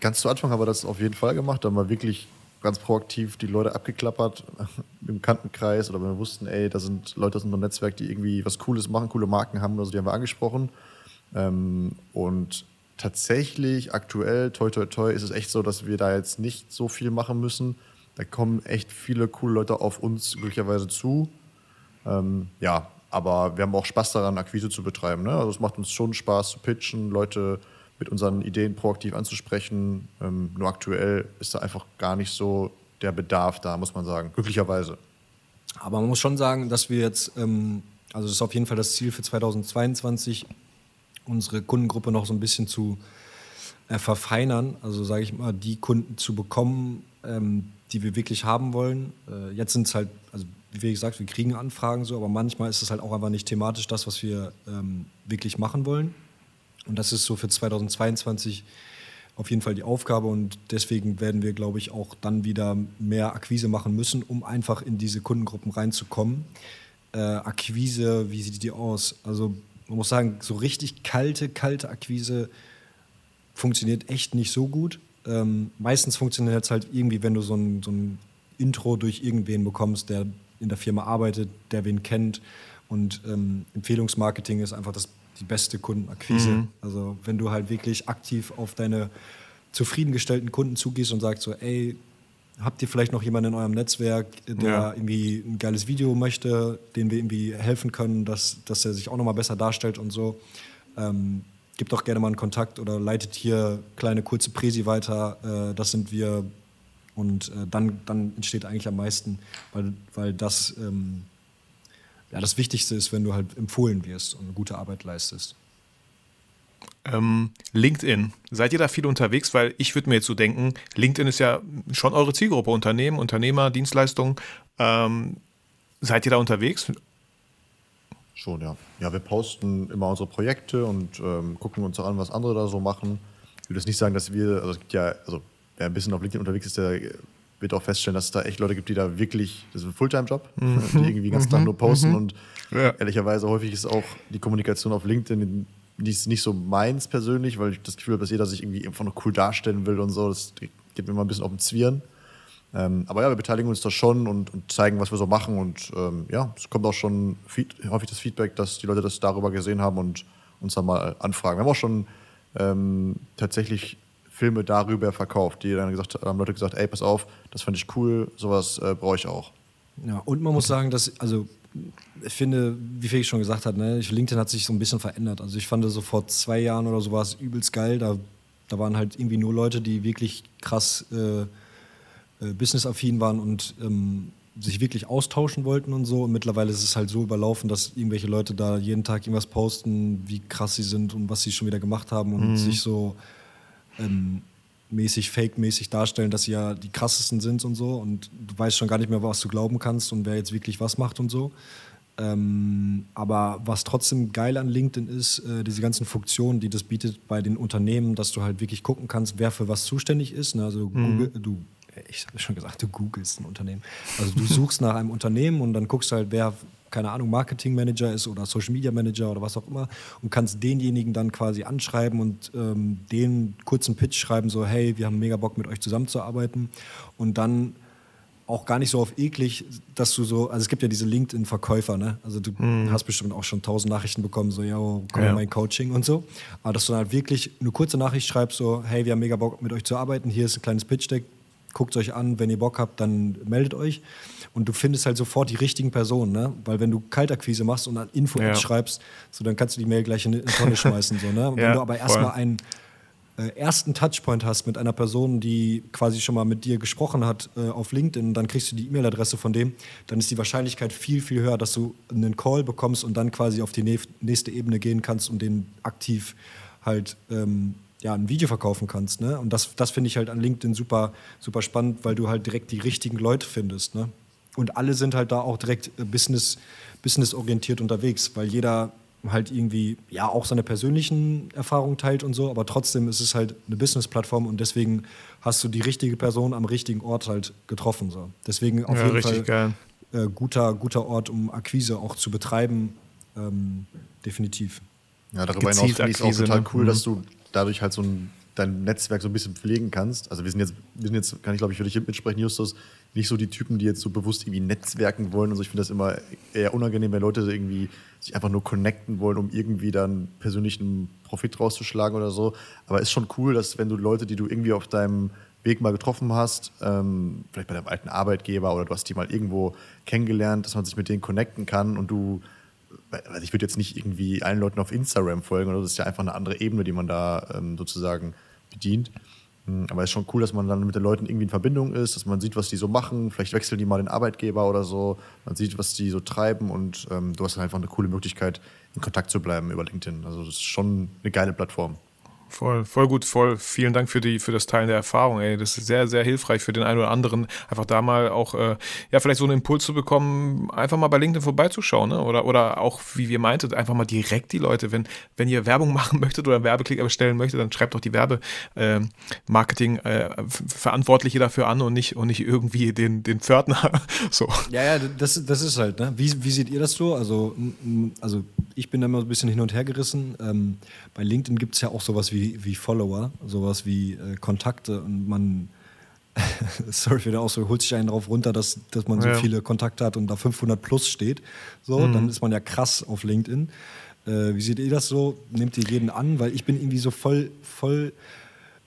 Ganz zu Anfang haben wir das auf jeden Fall gemacht. Da haben wir wirklich ganz proaktiv die Leute abgeklappert im Kantenkreis oder wenn wir wussten, ey, da sind Leute aus unserem Netzwerk, die irgendwie was Cooles machen, coole Marken haben, also die haben wir angesprochen. Ähm, und tatsächlich aktuell, toi toi toi, ist es echt so, dass wir da jetzt nicht so viel machen müssen. Da kommen echt viele coole Leute auf uns glücklicherweise zu. Ähm, ja, aber wir haben auch Spaß daran, Akquise zu betreiben. Ne? Also es macht uns schon Spaß zu pitchen, Leute mit unseren Ideen proaktiv anzusprechen. Ähm, nur aktuell ist da einfach gar nicht so der Bedarf da, muss man sagen. Glücklicherweise. Aber man muss schon sagen, dass wir jetzt, ähm, also das ist auf jeden Fall das Ziel für 2022, unsere Kundengruppe noch so ein bisschen zu äh, verfeinern. Also sage ich mal, die Kunden zu bekommen, ähm, die wir wirklich haben wollen. Äh, jetzt sind es halt, also wie gesagt, wir kriegen Anfragen so, aber manchmal ist es halt auch einfach nicht thematisch das, was wir ähm, wirklich machen wollen. Und das ist so für 2022 auf jeden Fall die Aufgabe und deswegen werden wir, glaube ich, auch dann wieder mehr Akquise machen müssen, um einfach in diese Kundengruppen reinzukommen. Äh, Akquise, wie sieht die aus? Also man muss sagen, so richtig kalte, kalte Akquise funktioniert echt nicht so gut. Ähm, meistens funktioniert es halt irgendwie, wenn du so ein, so ein Intro durch irgendwen bekommst, der in der Firma arbeitet, der wen kennt. Und ähm, Empfehlungsmarketing ist einfach das, die beste Kundenakquise. Also wenn du halt wirklich aktiv auf deine zufriedengestellten Kunden zugehst und sagst so, ey, habt ihr vielleicht noch jemanden in eurem Netzwerk, der Ja. irgendwie ein geiles Video möchte, den wir irgendwie helfen können, dass, dass er sich auch nochmal besser darstellt und so. Ähm, gebt doch gerne mal einen Kontakt oder leitet hier kleine kurze Präsi weiter. Äh, das sind wir. Und äh, dann, dann entsteht eigentlich am meisten, weil, weil das ähm, ja, das Wichtigste ist, wenn du halt empfohlen wirst und eine gute Arbeit leistest. Ähm, LinkedIn. Seid ihr da viel unterwegs? Weil ich würde mir jetzt so denken, LinkedIn ist ja schon eure Zielgruppe, Unternehmen, Unternehmer, Dienstleistungen. Ähm, seid ihr da unterwegs? Schon, ja. Ja, wir posten immer unsere Projekte und ähm, gucken uns auch an, was andere da so machen. Ich würde jetzt nicht sagen, dass wir, also es gibt ja, also wer ein bisschen auf LinkedIn unterwegs ist, der wird auch feststellen, dass es da echt Leute gibt, die da wirklich, das ist ein Fulltime-Job, Mhm. die irgendwie den ganzen Tag nur posten und ehrlicherweise häufig ist auch die Kommunikation auf LinkedIn nicht, nicht so meins persönlich, weil ich das Gefühl habe, dass jeder sich irgendwie einfach nur cool darstellen will und so. Das geht mir immer ein bisschen auf den Zwirn. Ähm, aber ja, wir beteiligen uns da schon und, und zeigen, was wir so machen. Und ähm, ja, es kommt auch schon feed, häufig das Feedback, dass die Leute das darüber gesehen haben und uns dann mal anfragen. Wir haben auch schon ähm, tatsächlich Filme darüber verkauft, die dann gesagt haben, Leute gesagt, ey, pass auf, das fand ich cool, sowas äh, brauche ich auch. Ja, und man muss sagen, dass, also ich finde, wie Felix schon gesagt hat, ne, LinkedIn hat sich so ein bisschen verändert. Also ich fand so vor zwei Jahren oder so war es übelst geil. Da, da waren halt irgendwie nur Leute, die wirklich krass äh, äh, businessaffin waren und ähm, sich wirklich austauschen wollten und so. Und mittlerweile ist es halt so überlaufen, dass irgendwelche Leute da jeden Tag irgendwas posten, wie krass sie sind und was sie schon wieder gemacht haben und sich so ähm, mäßig, fake-mäßig darstellen, dass sie ja die krassesten sind und so. Und du weißt schon gar nicht mehr, was du glauben kannst und wer jetzt wirklich was macht und so. Ähm, aber was trotzdem geil an LinkedIn ist, äh, diese ganzen Funktionen, die das bietet bei den Unternehmen, dass du halt wirklich gucken kannst, wer für was zuständig ist. Ne? Also Google, du, ich habe schon gesagt, du googelst ein Unternehmen. Also du suchst nach einem Unternehmen und dann guckst halt, wer, keine Ahnung, Marketing-Manager ist oder Social Media Manager oder was auch immer und kannst denjenigen dann quasi anschreiben und ähm, den kurzen Pitch schreiben, so, hey, wir haben mega Bock mit euch zusammenzuarbeiten. Und dann auch gar nicht so auf eklig, dass du so, also es gibt ja diese LinkedIn-Verkäufer, ne? Also du hast bestimmt auch schon tausend Nachrichten bekommen, so, ja, komm Ja. in mein Coaching und so. Aber dass du dann halt wirklich eine kurze Nachricht schreibst, so, hey, wir haben mega Bock mit euch zu arbeiten, hier ist ein kleines Pitch-Deck, guckt euch an, wenn ihr Bock habt, dann meldet euch. Und du findest halt sofort die richtigen Personen, ne? Weil wenn du Kaltakquise machst und an info Ja. schreibst, so dann kannst du die Mail gleich in die Tonne schmeißen, so, ne? Und Ja, wenn du aber erstmal einen äh, ersten Touchpoint hast mit einer Person, die quasi schon mal mit dir gesprochen hat äh, auf LinkedIn, dann kriegst du die E-Mail-Adresse von dem, dann ist die Wahrscheinlichkeit viel, viel höher, dass du einen Call bekommst und dann quasi auf die nächste Ebene gehen kannst und den aktiv halt ähm, ja, ein Video verkaufen kannst. Ne? Und das, das finde ich halt an LinkedIn super, super spannend, weil du halt direkt die richtigen Leute findest. Ne? Und alle sind halt da auch direkt äh, business, businessorientiert unterwegs, weil jeder halt irgendwie ja auch seine persönlichen Erfahrungen teilt und so, aber trotzdem ist es halt eine Business-Plattform und deswegen hast du die richtige Person am richtigen Ort halt getroffen. So. Deswegen auf Ja, jeden richtig Fall äh, guter, guter Ort, um Akquise auch zu betreiben. Ähm, definitiv. Ja, darüber hinaus finde ich es auch total ne? cool, Mhm. dass du dadurch halt so ein, dein Netzwerk so ein bisschen pflegen kannst. Also wir sind jetzt, wir sind jetzt, kann ich glaube ich für dich mitsprechen, Justus, nicht so die Typen, die jetzt so bewusst irgendwie netzwerken wollen und so. Ich finde das immer eher unangenehm, wenn Leute irgendwie sich einfach nur connecten wollen, um irgendwie dann persönlichen Profit rauszuschlagen oder so. Aber ist schon cool, dass wenn du Leute, die du irgendwie auf deinem Weg mal getroffen hast, ähm, vielleicht bei deinem alten Arbeitgeber oder du hast die mal irgendwo kennengelernt, dass man sich mit denen connecten kann und du also ich würde jetzt nicht irgendwie allen Leuten auf Instagram folgen, oder das ist ja einfach eine andere Ebene, die man da ähm, sozusagen bedient. Hm, Aber es ist schon cool, dass man dann mit den Leuten irgendwie in Verbindung ist, dass man sieht, was die so machen. Vielleicht wechseln die mal den Arbeitgeber oder so. Man sieht, was die so treiben und ähm, du hast dann einfach eine coole Möglichkeit, in Kontakt zu bleiben über LinkedIn. Also das ist schon eine geile Plattform. Voll, voll gut, voll. Vielen Dank für, die, für das Teilen der Erfahrung, ey. Das ist sehr, sehr hilfreich für den einen oder anderen, einfach da mal auch, äh, ja, vielleicht so einen Impuls zu bekommen, einfach mal bei LinkedIn vorbeizuschauen, ne? Oder, oder auch, wie wir meintet, einfach mal direkt die Leute, wenn, wenn ihr Werbung machen möchtet oder einen Werbeklick erstellen möchtet, dann schreibt doch die Werbe-Marketing-Verantwortliche dafür an und nicht, und nicht irgendwie den, den Pförtner. so. Ja, ja, das, das ist halt, ne? Wie, wie seht ihr das so? Also, also ich bin da immer ein bisschen hin und her gerissen. Ähm, bei LinkedIn gibt es ja auch sowas wie, wie Follower, sowas wie äh, Kontakte und man, sorry wieder auch so, holt sich einen drauf runter, dass, dass man so Ja. viele Kontakte hat und da 500 plus steht. So, dann ist man ja krass auf LinkedIn. Äh, wie seht ihr das so? Nehmt ihr jeden an? Weil ich bin irgendwie so voll, voll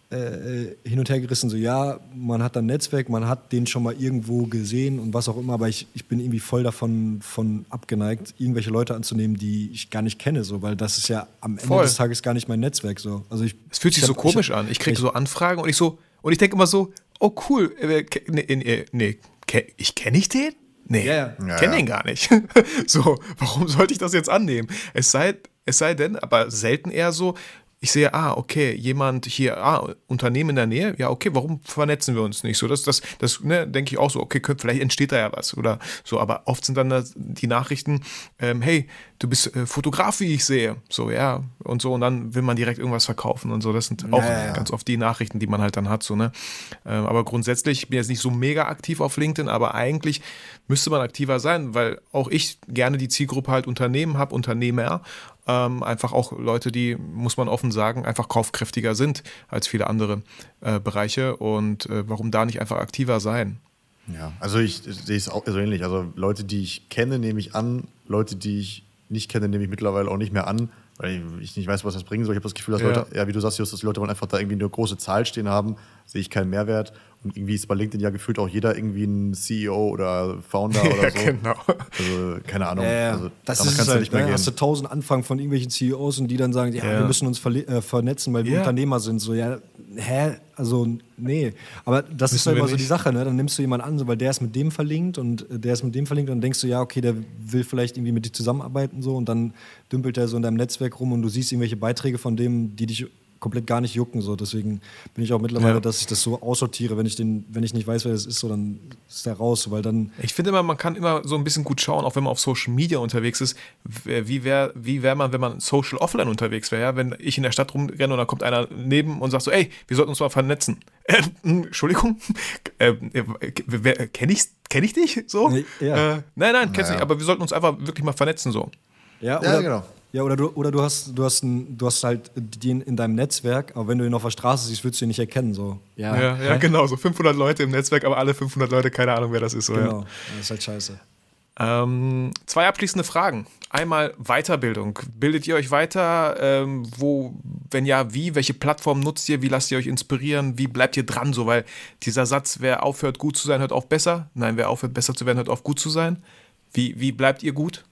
äh, hin und her gerissen, so ja, man hat ein Netzwerk, man hat den schon mal irgendwo gesehen und was auch immer, aber ich, ich bin irgendwie voll davon von abgeneigt, irgendwelche Leute anzunehmen, die ich gar nicht kenne, so, weil das ist ja am Ende Voll. des Tages gar nicht mein Netzwerk. So. Also ich, Es fühlt sich ich so hab- komisch ich hab- an. Ich kriege so Anfragen und ich so, und ich denke immer so, oh cool, äh, ke- nee, nee, nee ke- ich kenne ich den? Nee, Ja, ja. Ja, kenne ja. den gar nicht. so, warum sollte ich das jetzt annehmen? Es sei, es sei denn, aber selten eher so, ich sehe, ah, okay, jemand hier, ah, Unternehmen in der Nähe, ja, okay, warum vernetzen wir uns nicht? So, das, das, das ne, denke ich auch so, okay, vielleicht entsteht da ja was oder so, aber oft sind dann die Nachrichten, ähm, hey, du bist äh, Fotograf, wie ich sehe. So, ja, und so. Und dann will man direkt irgendwas verkaufen und so. Das sind auch ja, ja. ganz oft die Nachrichten, die man halt dann hat. So, ne? Ähm, aber grundsätzlich, ich bin jetzt nicht so mega aktiv auf LinkedIn, aber eigentlich müsste man aktiver sein, weil auch ich gerne die Zielgruppe halt Unternehmen habe, Unternehmer. Ähm, einfach auch Leute, die, muss man offen sagen, einfach kaufkräftiger sind als viele andere äh, Bereiche. Und äh, warum da nicht einfach aktiver sein? Ja, also ich sehe es auch so ähnlich. Also Leute, die ich kenne, nehme ich an. Leute, die ich nicht kenne, nehme ich mittlerweile auch nicht mehr an, weil ich nicht weiß, was das bringen soll. Ich habe das Gefühl, dass Ja. Leute, ja, wie du sagst, Justus, die Leute wollen einfach da irgendwie eine große Zahl stehen haben, sehe ich keinen Mehrwert. Und irgendwie ist bei LinkedIn ja gefühlt auch jeder irgendwie ein CEO oder Founder oder Ja, so. genau. Also keine Ahnung. Ja. Also, das ist kannst halt, nicht mehr ne? gehen. Hast du tausend Anfragen von irgendwelchen CEOs und die dann sagen, ja, Ja. wir müssen uns äh, vernetzen, weil wir Ja. Unternehmer sind. So, ja, hä? Also, nee. Aber das ist Müssen halt wir immer so die nicht. Sache, ne? Dann nimmst du jemanden an, so, weil der ist mit dem verlinkt und äh, der ist mit dem verlinkt und dann denkst du, ja, okay, der will vielleicht irgendwie mit dir zusammenarbeiten so und dann dümpelt er so in deinem Netzwerk rum und du siehst irgendwelche Beiträge von dem, die dich komplett gar nicht jucken. So. Deswegen bin ich auch mittlerweile, Ja. dass ich das so aussortiere. Wenn ich, den, wenn ich nicht weiß, wer das ist, so, dann ist der raus, weil dann Ich finde immer, man kann immer so ein bisschen gut schauen, auch wenn man auf Social Media unterwegs ist, wie wäre wie wär man, wenn man social offline unterwegs wäre, ja? wenn ich in der Stadt rumrenne und dann kommt einer neben und sagt so, ey, wir sollten uns mal vernetzen. Äh, mh, Entschuldigung, äh, äh, kenne ich, kenn ich dich so? Nee, ja. Äh, nein, nein, kennst du Naja. nicht, aber wir sollten uns einfach wirklich mal vernetzen so. Ja, Ja, oder, genau. Ja, oder du, oder du hast, du hast, ein, du hast halt den in deinem Netzwerk, aber wenn du ihn auf der Straße siehst, würdest du ihn nicht erkennen. So. Ja, ja, hä? genau, so 500 Leute im Netzwerk, aber alle 500 Leute, keine Ahnung, wer das ist. So, ja. Genau. Das ist halt scheiße. Ähm, zwei abschließende Fragen. Einmal Weiterbildung. Bildet ihr euch weiter? Ähm, wo, wenn ja, wie? Welche Plattform nutzt ihr? Wie lasst ihr euch inspirieren? Wie bleibt ihr dran? So, weil dieser Satz, wer aufhört, gut zu sein, hört auf besser. Nein, wer aufhört, besser zu werden, hört auf gut zu sein. Wie, wie bleibt ihr gut?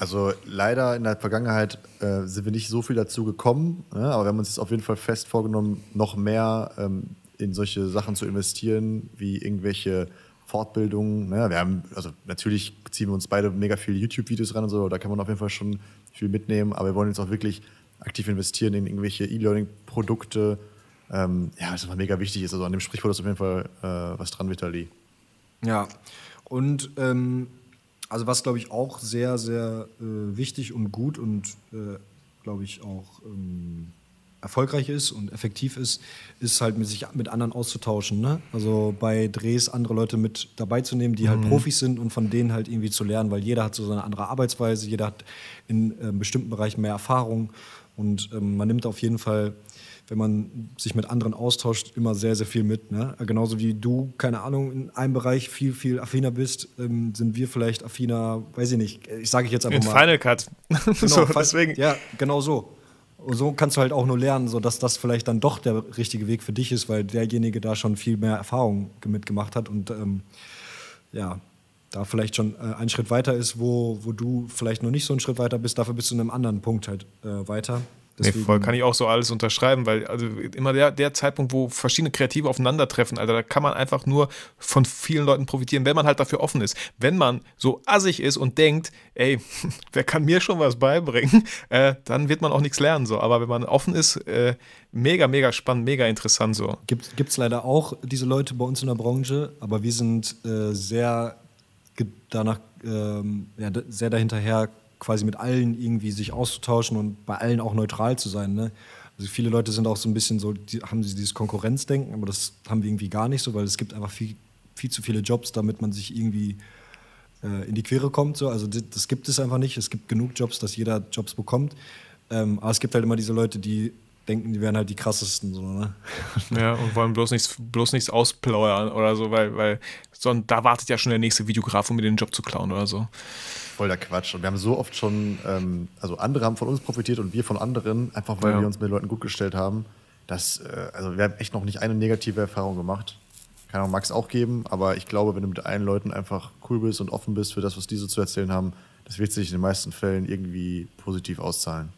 Also leider in der Vergangenheit äh, sind wir nicht so viel dazu gekommen, ne? aber wir haben uns jetzt auf jeden Fall fest vorgenommen, noch mehr ähm, in solche Sachen zu investieren, wie irgendwelche Fortbildungen. Ne? Wir haben, also natürlich ziehen wir uns beide mega viele YouTube-Videos ran und so, da kann man auf jeden Fall schon viel mitnehmen, aber wir wollen jetzt auch wirklich aktiv investieren in irgendwelche E-Learning-Produkte. Ähm, ja, was einfach mega wichtig ist. Also an dem Sprichwort ist auf jeden Fall äh, was dran, Vitali. Ja. Und ähm, also was, glaube ich, auch sehr, sehr äh, wichtig und gut und, äh, glaube ich, auch ähm, erfolgreich ist und effektiv ist, ist halt mit sich mit anderen auszutauschen. Ne? Also bei Drehs andere Leute mit dabei zu nehmen, die halt Profis sind und von denen halt irgendwie zu lernen, weil jeder hat so eine andere Arbeitsweise, jeder hat in ähm, bestimmten Bereichen mehr Erfahrung und ähm, man nimmt auf jeden Fall wenn man sich mit anderen austauscht, immer sehr, sehr viel mit. Ne? Genauso wie du, keine Ahnung, in einem Bereich viel, viel affiner bist, ähm, sind wir vielleicht affiner, weiß ich nicht, ich sage ich jetzt einfach In mal. Final Cut. Genau, so, deswegen. Ja, genau so. Und so kannst du halt auch nur lernen, so dass das vielleicht dann doch der richtige Weg für dich ist, weil derjenige da schon viel mehr Erfahrung mitgemacht hat und ähm, ja, da vielleicht schon äh, einen Schritt weiter ist, wo, wo du vielleicht noch nicht so einen Schritt weiter bist, dafür bist du in einem anderen Punkt halt äh, weiter. Nee, voll kann ich auch so alles unterschreiben, weil also immer der, der Zeitpunkt, wo verschiedene Kreative aufeinandertreffen, Alter, da kann man einfach nur von vielen Leuten profitieren, wenn man halt dafür offen ist. Wenn man so assig ist und denkt, ey, wer kann mir schon was beibringen, äh, dann wird man auch nichts lernen. So. Aber wenn man offen ist, äh, mega, mega spannend, mega interessant so. Gibt es leider auch diese Leute bei uns in der Branche, aber wir sind äh, sehr danach, ähm, ja, sehr dahinterher, quasi mit allen irgendwie sich auszutauschen und bei allen auch neutral zu sein. Ne? Also viele Leute sind auch so ein bisschen so, die, haben sie dieses Konkurrenzdenken, aber das haben wir irgendwie gar nicht so, weil es gibt einfach viel, viel zu viele Jobs, damit man sich irgendwie äh, in die Quere kommt. So. Also das, das gibt es einfach nicht. Es gibt genug Jobs, dass jeder Jobs bekommt. Ähm, aber es gibt halt immer diese Leute, die denken, die wären halt die krassesten. So, ne? Ja, und wollen bloß nichts, bloß nichts ausplauern oder so, weil, weil son, da wartet ja schon der nächste Videograf, um mir den Job zu klauen oder so. Voll der Quatsch. Und wir haben so oft schon, ähm, also andere haben von uns profitiert und wir von anderen, einfach weil Ja. wir uns mit Leuten gut gestellt haben. Das, äh, also wir haben echt noch nicht eine negative Erfahrung gemacht. Kann auch Max auch geben, aber ich glaube, wenn du mit allen Leuten einfach cool bist und offen bist für das, was die so zu erzählen haben, das wird sich in den meisten Fällen irgendwie positiv auszahlen.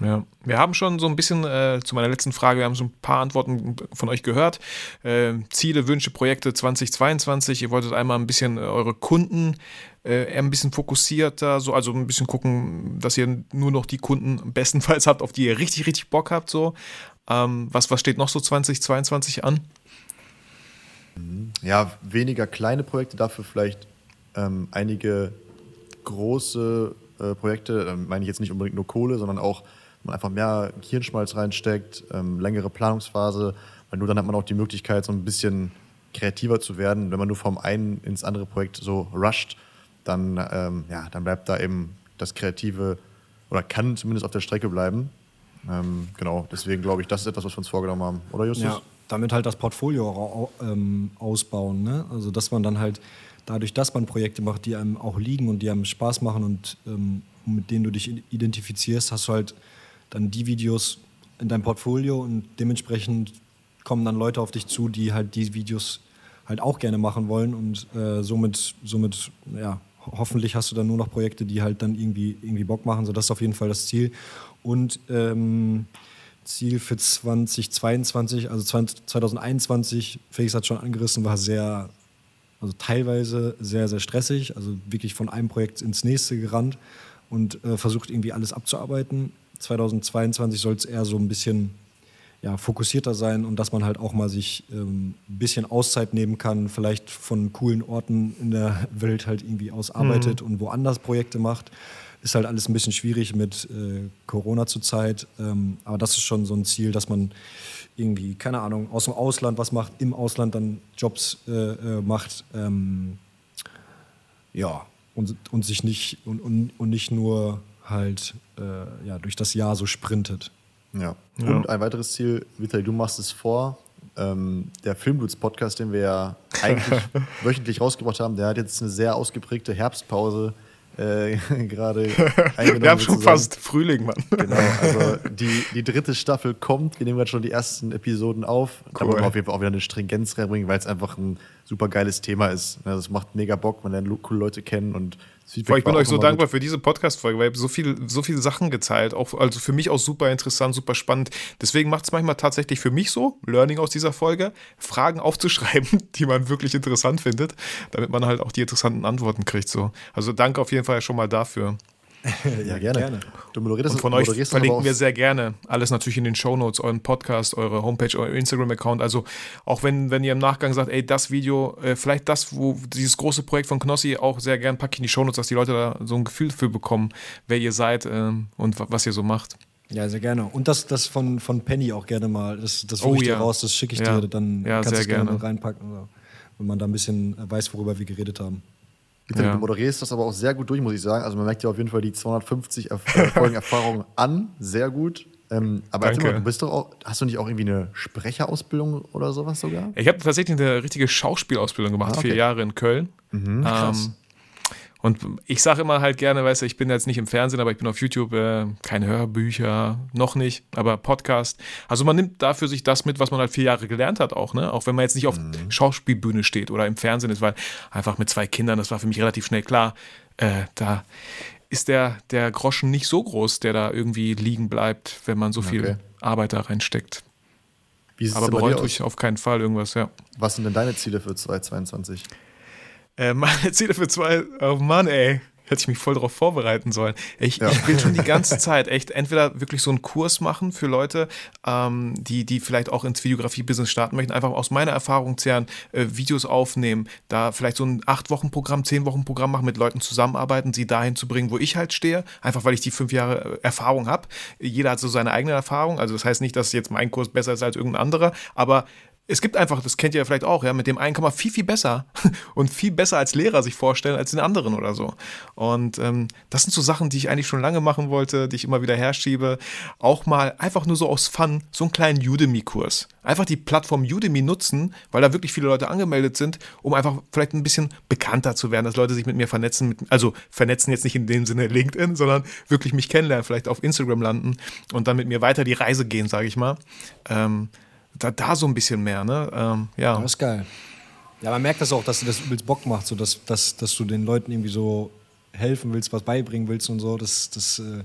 Ja, wir haben schon so ein bisschen äh, zu meiner letzten Frage, wir haben so ein paar Antworten von euch gehört. Äh, Ziele, Wünsche, Projekte 2022. Ihr wolltet einmal ein bisschen äh, eure Kunden äh, eher ein bisschen fokussierter, so, also ein bisschen gucken, dass ihr nur noch die Kunden bestenfalls habt, auf die ihr richtig, richtig Bock habt. So. Ähm, was, was steht noch so 2022 an? Ja, weniger kleine Projekte, dafür vielleicht ähm, einige große äh, Projekte, dann meine ich jetzt nicht unbedingt nur Kohle, sondern auch man einfach mehr Hirnschmalz reinsteckt, ähm, längere Planungsphase, weil nur dann hat man auch die Möglichkeit, so ein bisschen kreativer zu werden. Wenn man nur vom einen ins andere Projekt so rusht, dann, ähm, ja, dann bleibt da eben das Kreative oder kann zumindest auf der Strecke bleiben. Ähm, genau, deswegen glaube ich, das ist etwas, was wir uns vorgenommen haben. Oder Justus? Ja, damit halt das Portfolio ähm, ausbauen. Ne? Also, dass man dann halt dadurch, dass man Projekte macht, die einem auch liegen und die einem Spaß machen und ähm, mit denen du dich identifizierst, hast du halt dann die Videos in deinem Portfolio und dementsprechend kommen dann Leute auf dich zu, die halt die Videos halt auch gerne machen wollen und äh, somit, somit, ja, ho- hoffentlich hast du dann nur noch Projekte, die halt dann irgendwie, irgendwie Bock machen. So, das ist auf jeden Fall das Ziel. Und ähm, Ziel für 2022, also 20, 2021, Felix hat schon angerissen, war sehr, also teilweise sehr, sehr stressig, also wirklich von einem Projekt ins nächste gerannt und äh, versucht irgendwie alles abzuarbeiten. 2022 soll es eher so ein bisschen ja, fokussierter sein und dass man halt auch mal sich ähm, ein bisschen Auszeit nehmen kann, vielleicht von coolen Orten in der Welt halt irgendwie ausarbeitet und woanders Projekte macht. Ist halt alles ein bisschen schwierig mit äh, Corona zurzeit, ähm, aber das ist schon so ein Ziel, dass man irgendwie, keine Ahnung, aus dem Ausland was macht, im Ausland dann Jobs äh, äh, macht. Ähm, ja, und, und sich nicht und, und, und nicht nur halt äh, ja, durch das Jahr so sprintet. Ja. Und ein weiteres Ziel, Vitali, du machst es vor. Ähm, der Filmblutz-Podcast, den wir ja eigentlich wöchentlich rausgebracht haben, der hat jetzt eine sehr ausgeprägte Herbstpause äh, gerade eingenommen. Wir haben schon sozusagen. fast Frühling, Mann. Genau, also die, die dritte Staffel kommt. Wir nehmen gerade schon die ersten Episoden auf. Da Cool. wollen wir auf jeden Fall auch wieder eine Stringenz reinbringen, weil es einfach ein super geiles Thema ist. Es macht mega Bock, man lernt coole Leute kennen und das Feedback ich bin euch so dankbar gut. für diese Podcast-Folge, weil ihr habt so viel, so viele Sachen geteilt. Auch, also für mich auch super interessant, super spannend. Deswegen macht es manchmal tatsächlich für mich so, Learning aus dieser Folge, Fragen aufzuschreiben, die man wirklich interessant findet, damit man halt auch die interessanten Antworten kriegt. So. Also danke auf jeden Fall schon mal dafür. Ja, gerne. Gerne. Du moderierst, Und von euch verlinken wir sehr gerne. Alles natürlich in den Shownotes, euren Podcast, eure Homepage, euer Instagram-Account. Also auch wenn, wenn ihr im Nachgang sagt, ey, das Video, äh, vielleicht das, wo dieses große Projekt von Knossi, auch sehr gern packe ich in die Shownotes, dass die Leute da so ein Gefühl für bekommen, wer ihr seid ähm, und wa- was ihr so macht. Ja, sehr gerne. Und das, das von, von Penny auch gerne mal. Das, das Oh ich ja. dir raus, das schicke ich Ja. dir, dann Ja, kannst du es gerne gerne. reinpacken. Wenn man da ein bisschen äh, weiß, worüber wir geredet haben. Ja. Du moderierst das aber auch sehr gut durch, muss ich sagen. Also man merkt ja auf jeden Fall die 250 Erf- äh, Folgen Erfahrung an. Sehr gut. Ähm, aber Danke. mal, du bist doch auch, hast du nicht auch irgendwie eine Sprecherausbildung oder sowas sogar? Ich habe tatsächlich eine richtige Schauspielausbildung gemacht, Ah, okay. vier Jahre in Köln. ähm, und ich sage immer halt gerne, weißt du, ich bin jetzt nicht im Fernsehen, aber ich bin auf YouTube, äh, keine Hörbücher, noch nicht, aber Podcast. Also man nimmt dafür sich das mit, was man halt vier Jahre gelernt hat auch, ne? Auch wenn man jetzt nicht auf Schauspielbühne steht oder im Fernsehen ist, weil einfach mit zwei Kindern, das war für mich relativ schnell klar, äh, da ist der, der Groschen nicht so groß, der da irgendwie liegen bleibt, wenn man so viel Okay. Arbeit da reinsteckt. Aber bereut ich auf keinen Fall irgendwas, ja. Was sind denn deine Ziele für 2022? Äh, meine Ziele für zwei, oh Mann, ey. Hätte ich mich voll darauf vorbereiten sollen. Ich, Ja. ich will schon die ganze Zeit echt entweder wirklich so einen Kurs machen für Leute, ähm, die, die vielleicht auch ins Videografie-Business starten möchten, einfach aus meiner Erfahrung zehren, äh, Videos aufnehmen, da vielleicht so ein Acht-Wochen-Programm, Zehn-Wochen-Programm machen, mit Leuten zusammenarbeiten, sie dahin zu bringen, wo ich halt stehe, einfach weil ich die fünf Jahre äh, Erfahrung habe. Jeder hat so seine eigene Erfahrung, also das heißt nicht, dass jetzt mein Kurs besser ist als irgendein anderer, aber es gibt einfach, das kennt ihr ja vielleicht auch, ja, mit dem einen kann man viel, viel besser und viel besser als Lehrer sich vorstellen als den anderen oder so. Und ähm, das sind so Sachen, die ich eigentlich schon lange machen wollte, die ich immer wieder herschiebe. Auch mal einfach nur so aus Fun, so einen kleinen Udemy-Kurs. Einfach die Plattform Udemy nutzen, weil da wirklich viele Leute angemeldet sind, um einfach vielleicht ein bisschen bekannter zu werden, dass Leute sich mit mir vernetzen. Mit, also vernetzen jetzt nicht in dem Sinne LinkedIn, sondern wirklich mich kennenlernen, vielleicht auf Instagram landen und dann mit mir weiter die Reise gehen, sage ich mal. Ähm, da, da so ein bisschen mehr, ne? Ähm, ja. Das ist geil. Ja, man merkt das auch, dass dir das übelst Bock macht, so dass, dass, dass du den Leuten irgendwie so helfen willst, was beibringen willst und so. Das, das äh,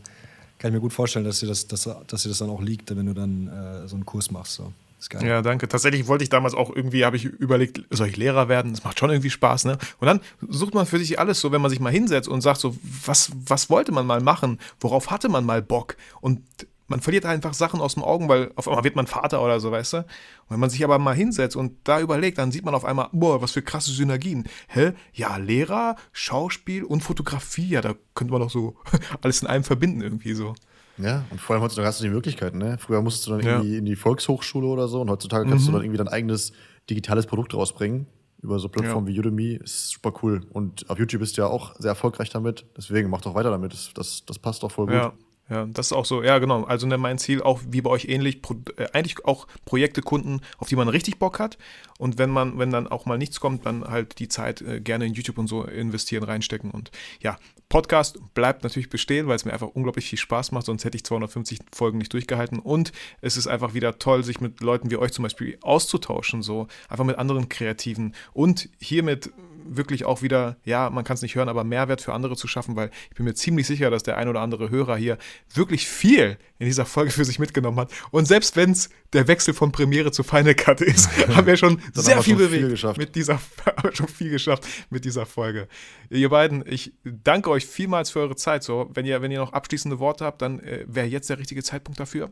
kann ich mir gut vorstellen, dass dir das, dass, dass dir das dann auch liegt, wenn du dann äh, so einen Kurs machst. So. Das ist geil. Ja, danke. Tatsächlich wollte ich damals auch irgendwie, habe ich überlegt, soll ich Lehrer werden? Das macht schon irgendwie Spaß, ne? Und dann sucht man für sich alles so, wenn man sich mal hinsetzt und sagt so, was, was wollte man mal machen? Worauf hatte man mal Bock? Und man verliert einfach Sachen aus den Augen, weil auf einmal wird man Vater oder so, weißt du? Und wenn man sich aber mal hinsetzt und da überlegt, dann sieht man auf einmal, boah, was für krasse Synergien. Hä? Ja, Lehrer, Schauspiel und Fotografie, ja, da könnte man doch so alles in einem verbinden irgendwie so. Ja, und vor allem heutzutage hast du die Möglichkeiten, ne? Früher musstest du dann irgendwie ja. in die Volkshochschule oder so und heutzutage kannst mhm. du dann irgendwie dein eigenes digitales Produkt rausbringen über so Plattformen ja. wie Udemy. Ist super cool. Und auf YouTube bist du ja auch sehr erfolgreich damit. Deswegen mach doch weiter damit. Das, das, das passt doch voll gut. Ja. Ja, das ist auch so, ja genau. Also ne, mein Ziel auch wie bei euch ähnlich, pro, äh, eigentlich auch Projekte, Kunden, auf die man richtig Bock hat. Und wenn man, wenn dann auch mal nichts kommt, dann halt die Zeit äh, gerne in YouTube und so investieren, reinstecken. Und ja, Podcast bleibt natürlich bestehen, weil es mir einfach unglaublich viel Spaß macht, sonst hätte ich 250 Folgen nicht durchgehalten. Und es ist einfach wieder toll, sich mit Leuten wie euch zum Beispiel auszutauschen, so einfach mit anderen Kreativen und hiermit wirklich auch wieder, ja, man kann es nicht hören, aber Mehrwert für andere zu schaffen, weil ich bin mir ziemlich sicher, dass der ein oder andere Hörer hier wirklich viel in dieser Folge für sich mitgenommen hat. Und selbst wenn es der Wechsel von Premiere zu Final Cut ist, haben wir schon sehr viel bewegt geschafft. mit dieser, schon viel geschafft mit dieser Folge. Ihr beiden, ich danke euch vielmals für eure Zeit. So, wenn ihr, wenn ihr noch abschließende Worte habt, dann äh, wäre jetzt der richtige Zeitpunkt dafür.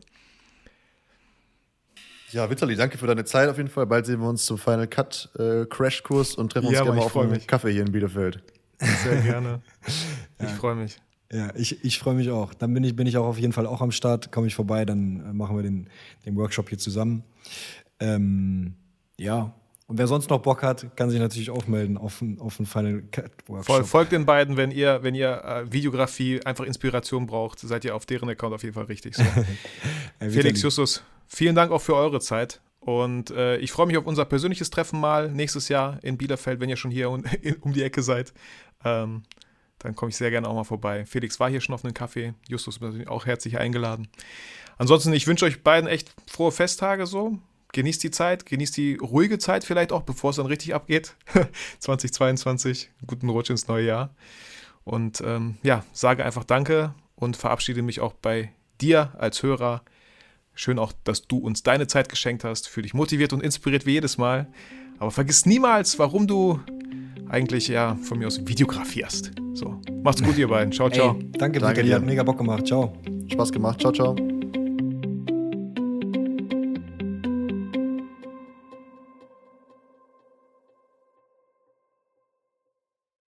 Ja, Vitali, danke für deine Zeit auf jeden Fall. Bald sehen wir uns zum Final Cut äh, Crashkurs und treffen uns ja, gerne mal auf einen mich. Kaffee hier in Bielefeld. Sehr gerne. Ich ja. freue mich. Ja, ich, ich freue mich auch. Dann bin ich, bin ich auch auf jeden Fall auch am Start. Komme ich vorbei, dann äh, machen wir den, den Workshop hier zusammen. Ähm, ja, und wer sonst noch Bock hat, kann sich natürlich auch melden auf einen auf Final Cut Workshop. folgt den beiden, wenn ihr, wenn ihr äh, Videografie einfach Inspiration braucht, seid ihr auf deren Account auf jeden Fall richtig. So. Felix Justus, vielen Dank auch für eure Zeit. Und äh, ich freue mich auf unser persönliches Treffen mal nächstes Jahr in Bielefeld, wenn ihr schon hier um, die Ecke seid. Ähm, dann komme ich sehr gerne auch mal vorbei. Felix war hier schon auf einem Kaffee. Justus ist auch herzlich eingeladen. Ansonsten, ich wünsche euch beiden echt frohe Festtage so genießt die Zeit, genießt die ruhige Zeit vielleicht auch, bevor es dann richtig abgeht. 2022, guten Rutsch ins neue Jahr. Und ähm, ja, sage einfach Danke und verabschiede mich auch bei dir als Hörer. Schön auch, dass du uns deine Zeit geschenkt hast, für dich motiviert und inspiriert wie jedes Mal. Aber vergiss niemals, warum du eigentlich ja von mir aus videografierst. So, macht's gut, ihr beiden. Ciao, ciao. Ey, danke, danke dir. Hat mega Bock gemacht. Ciao. Spaß gemacht. Ciao, ciao.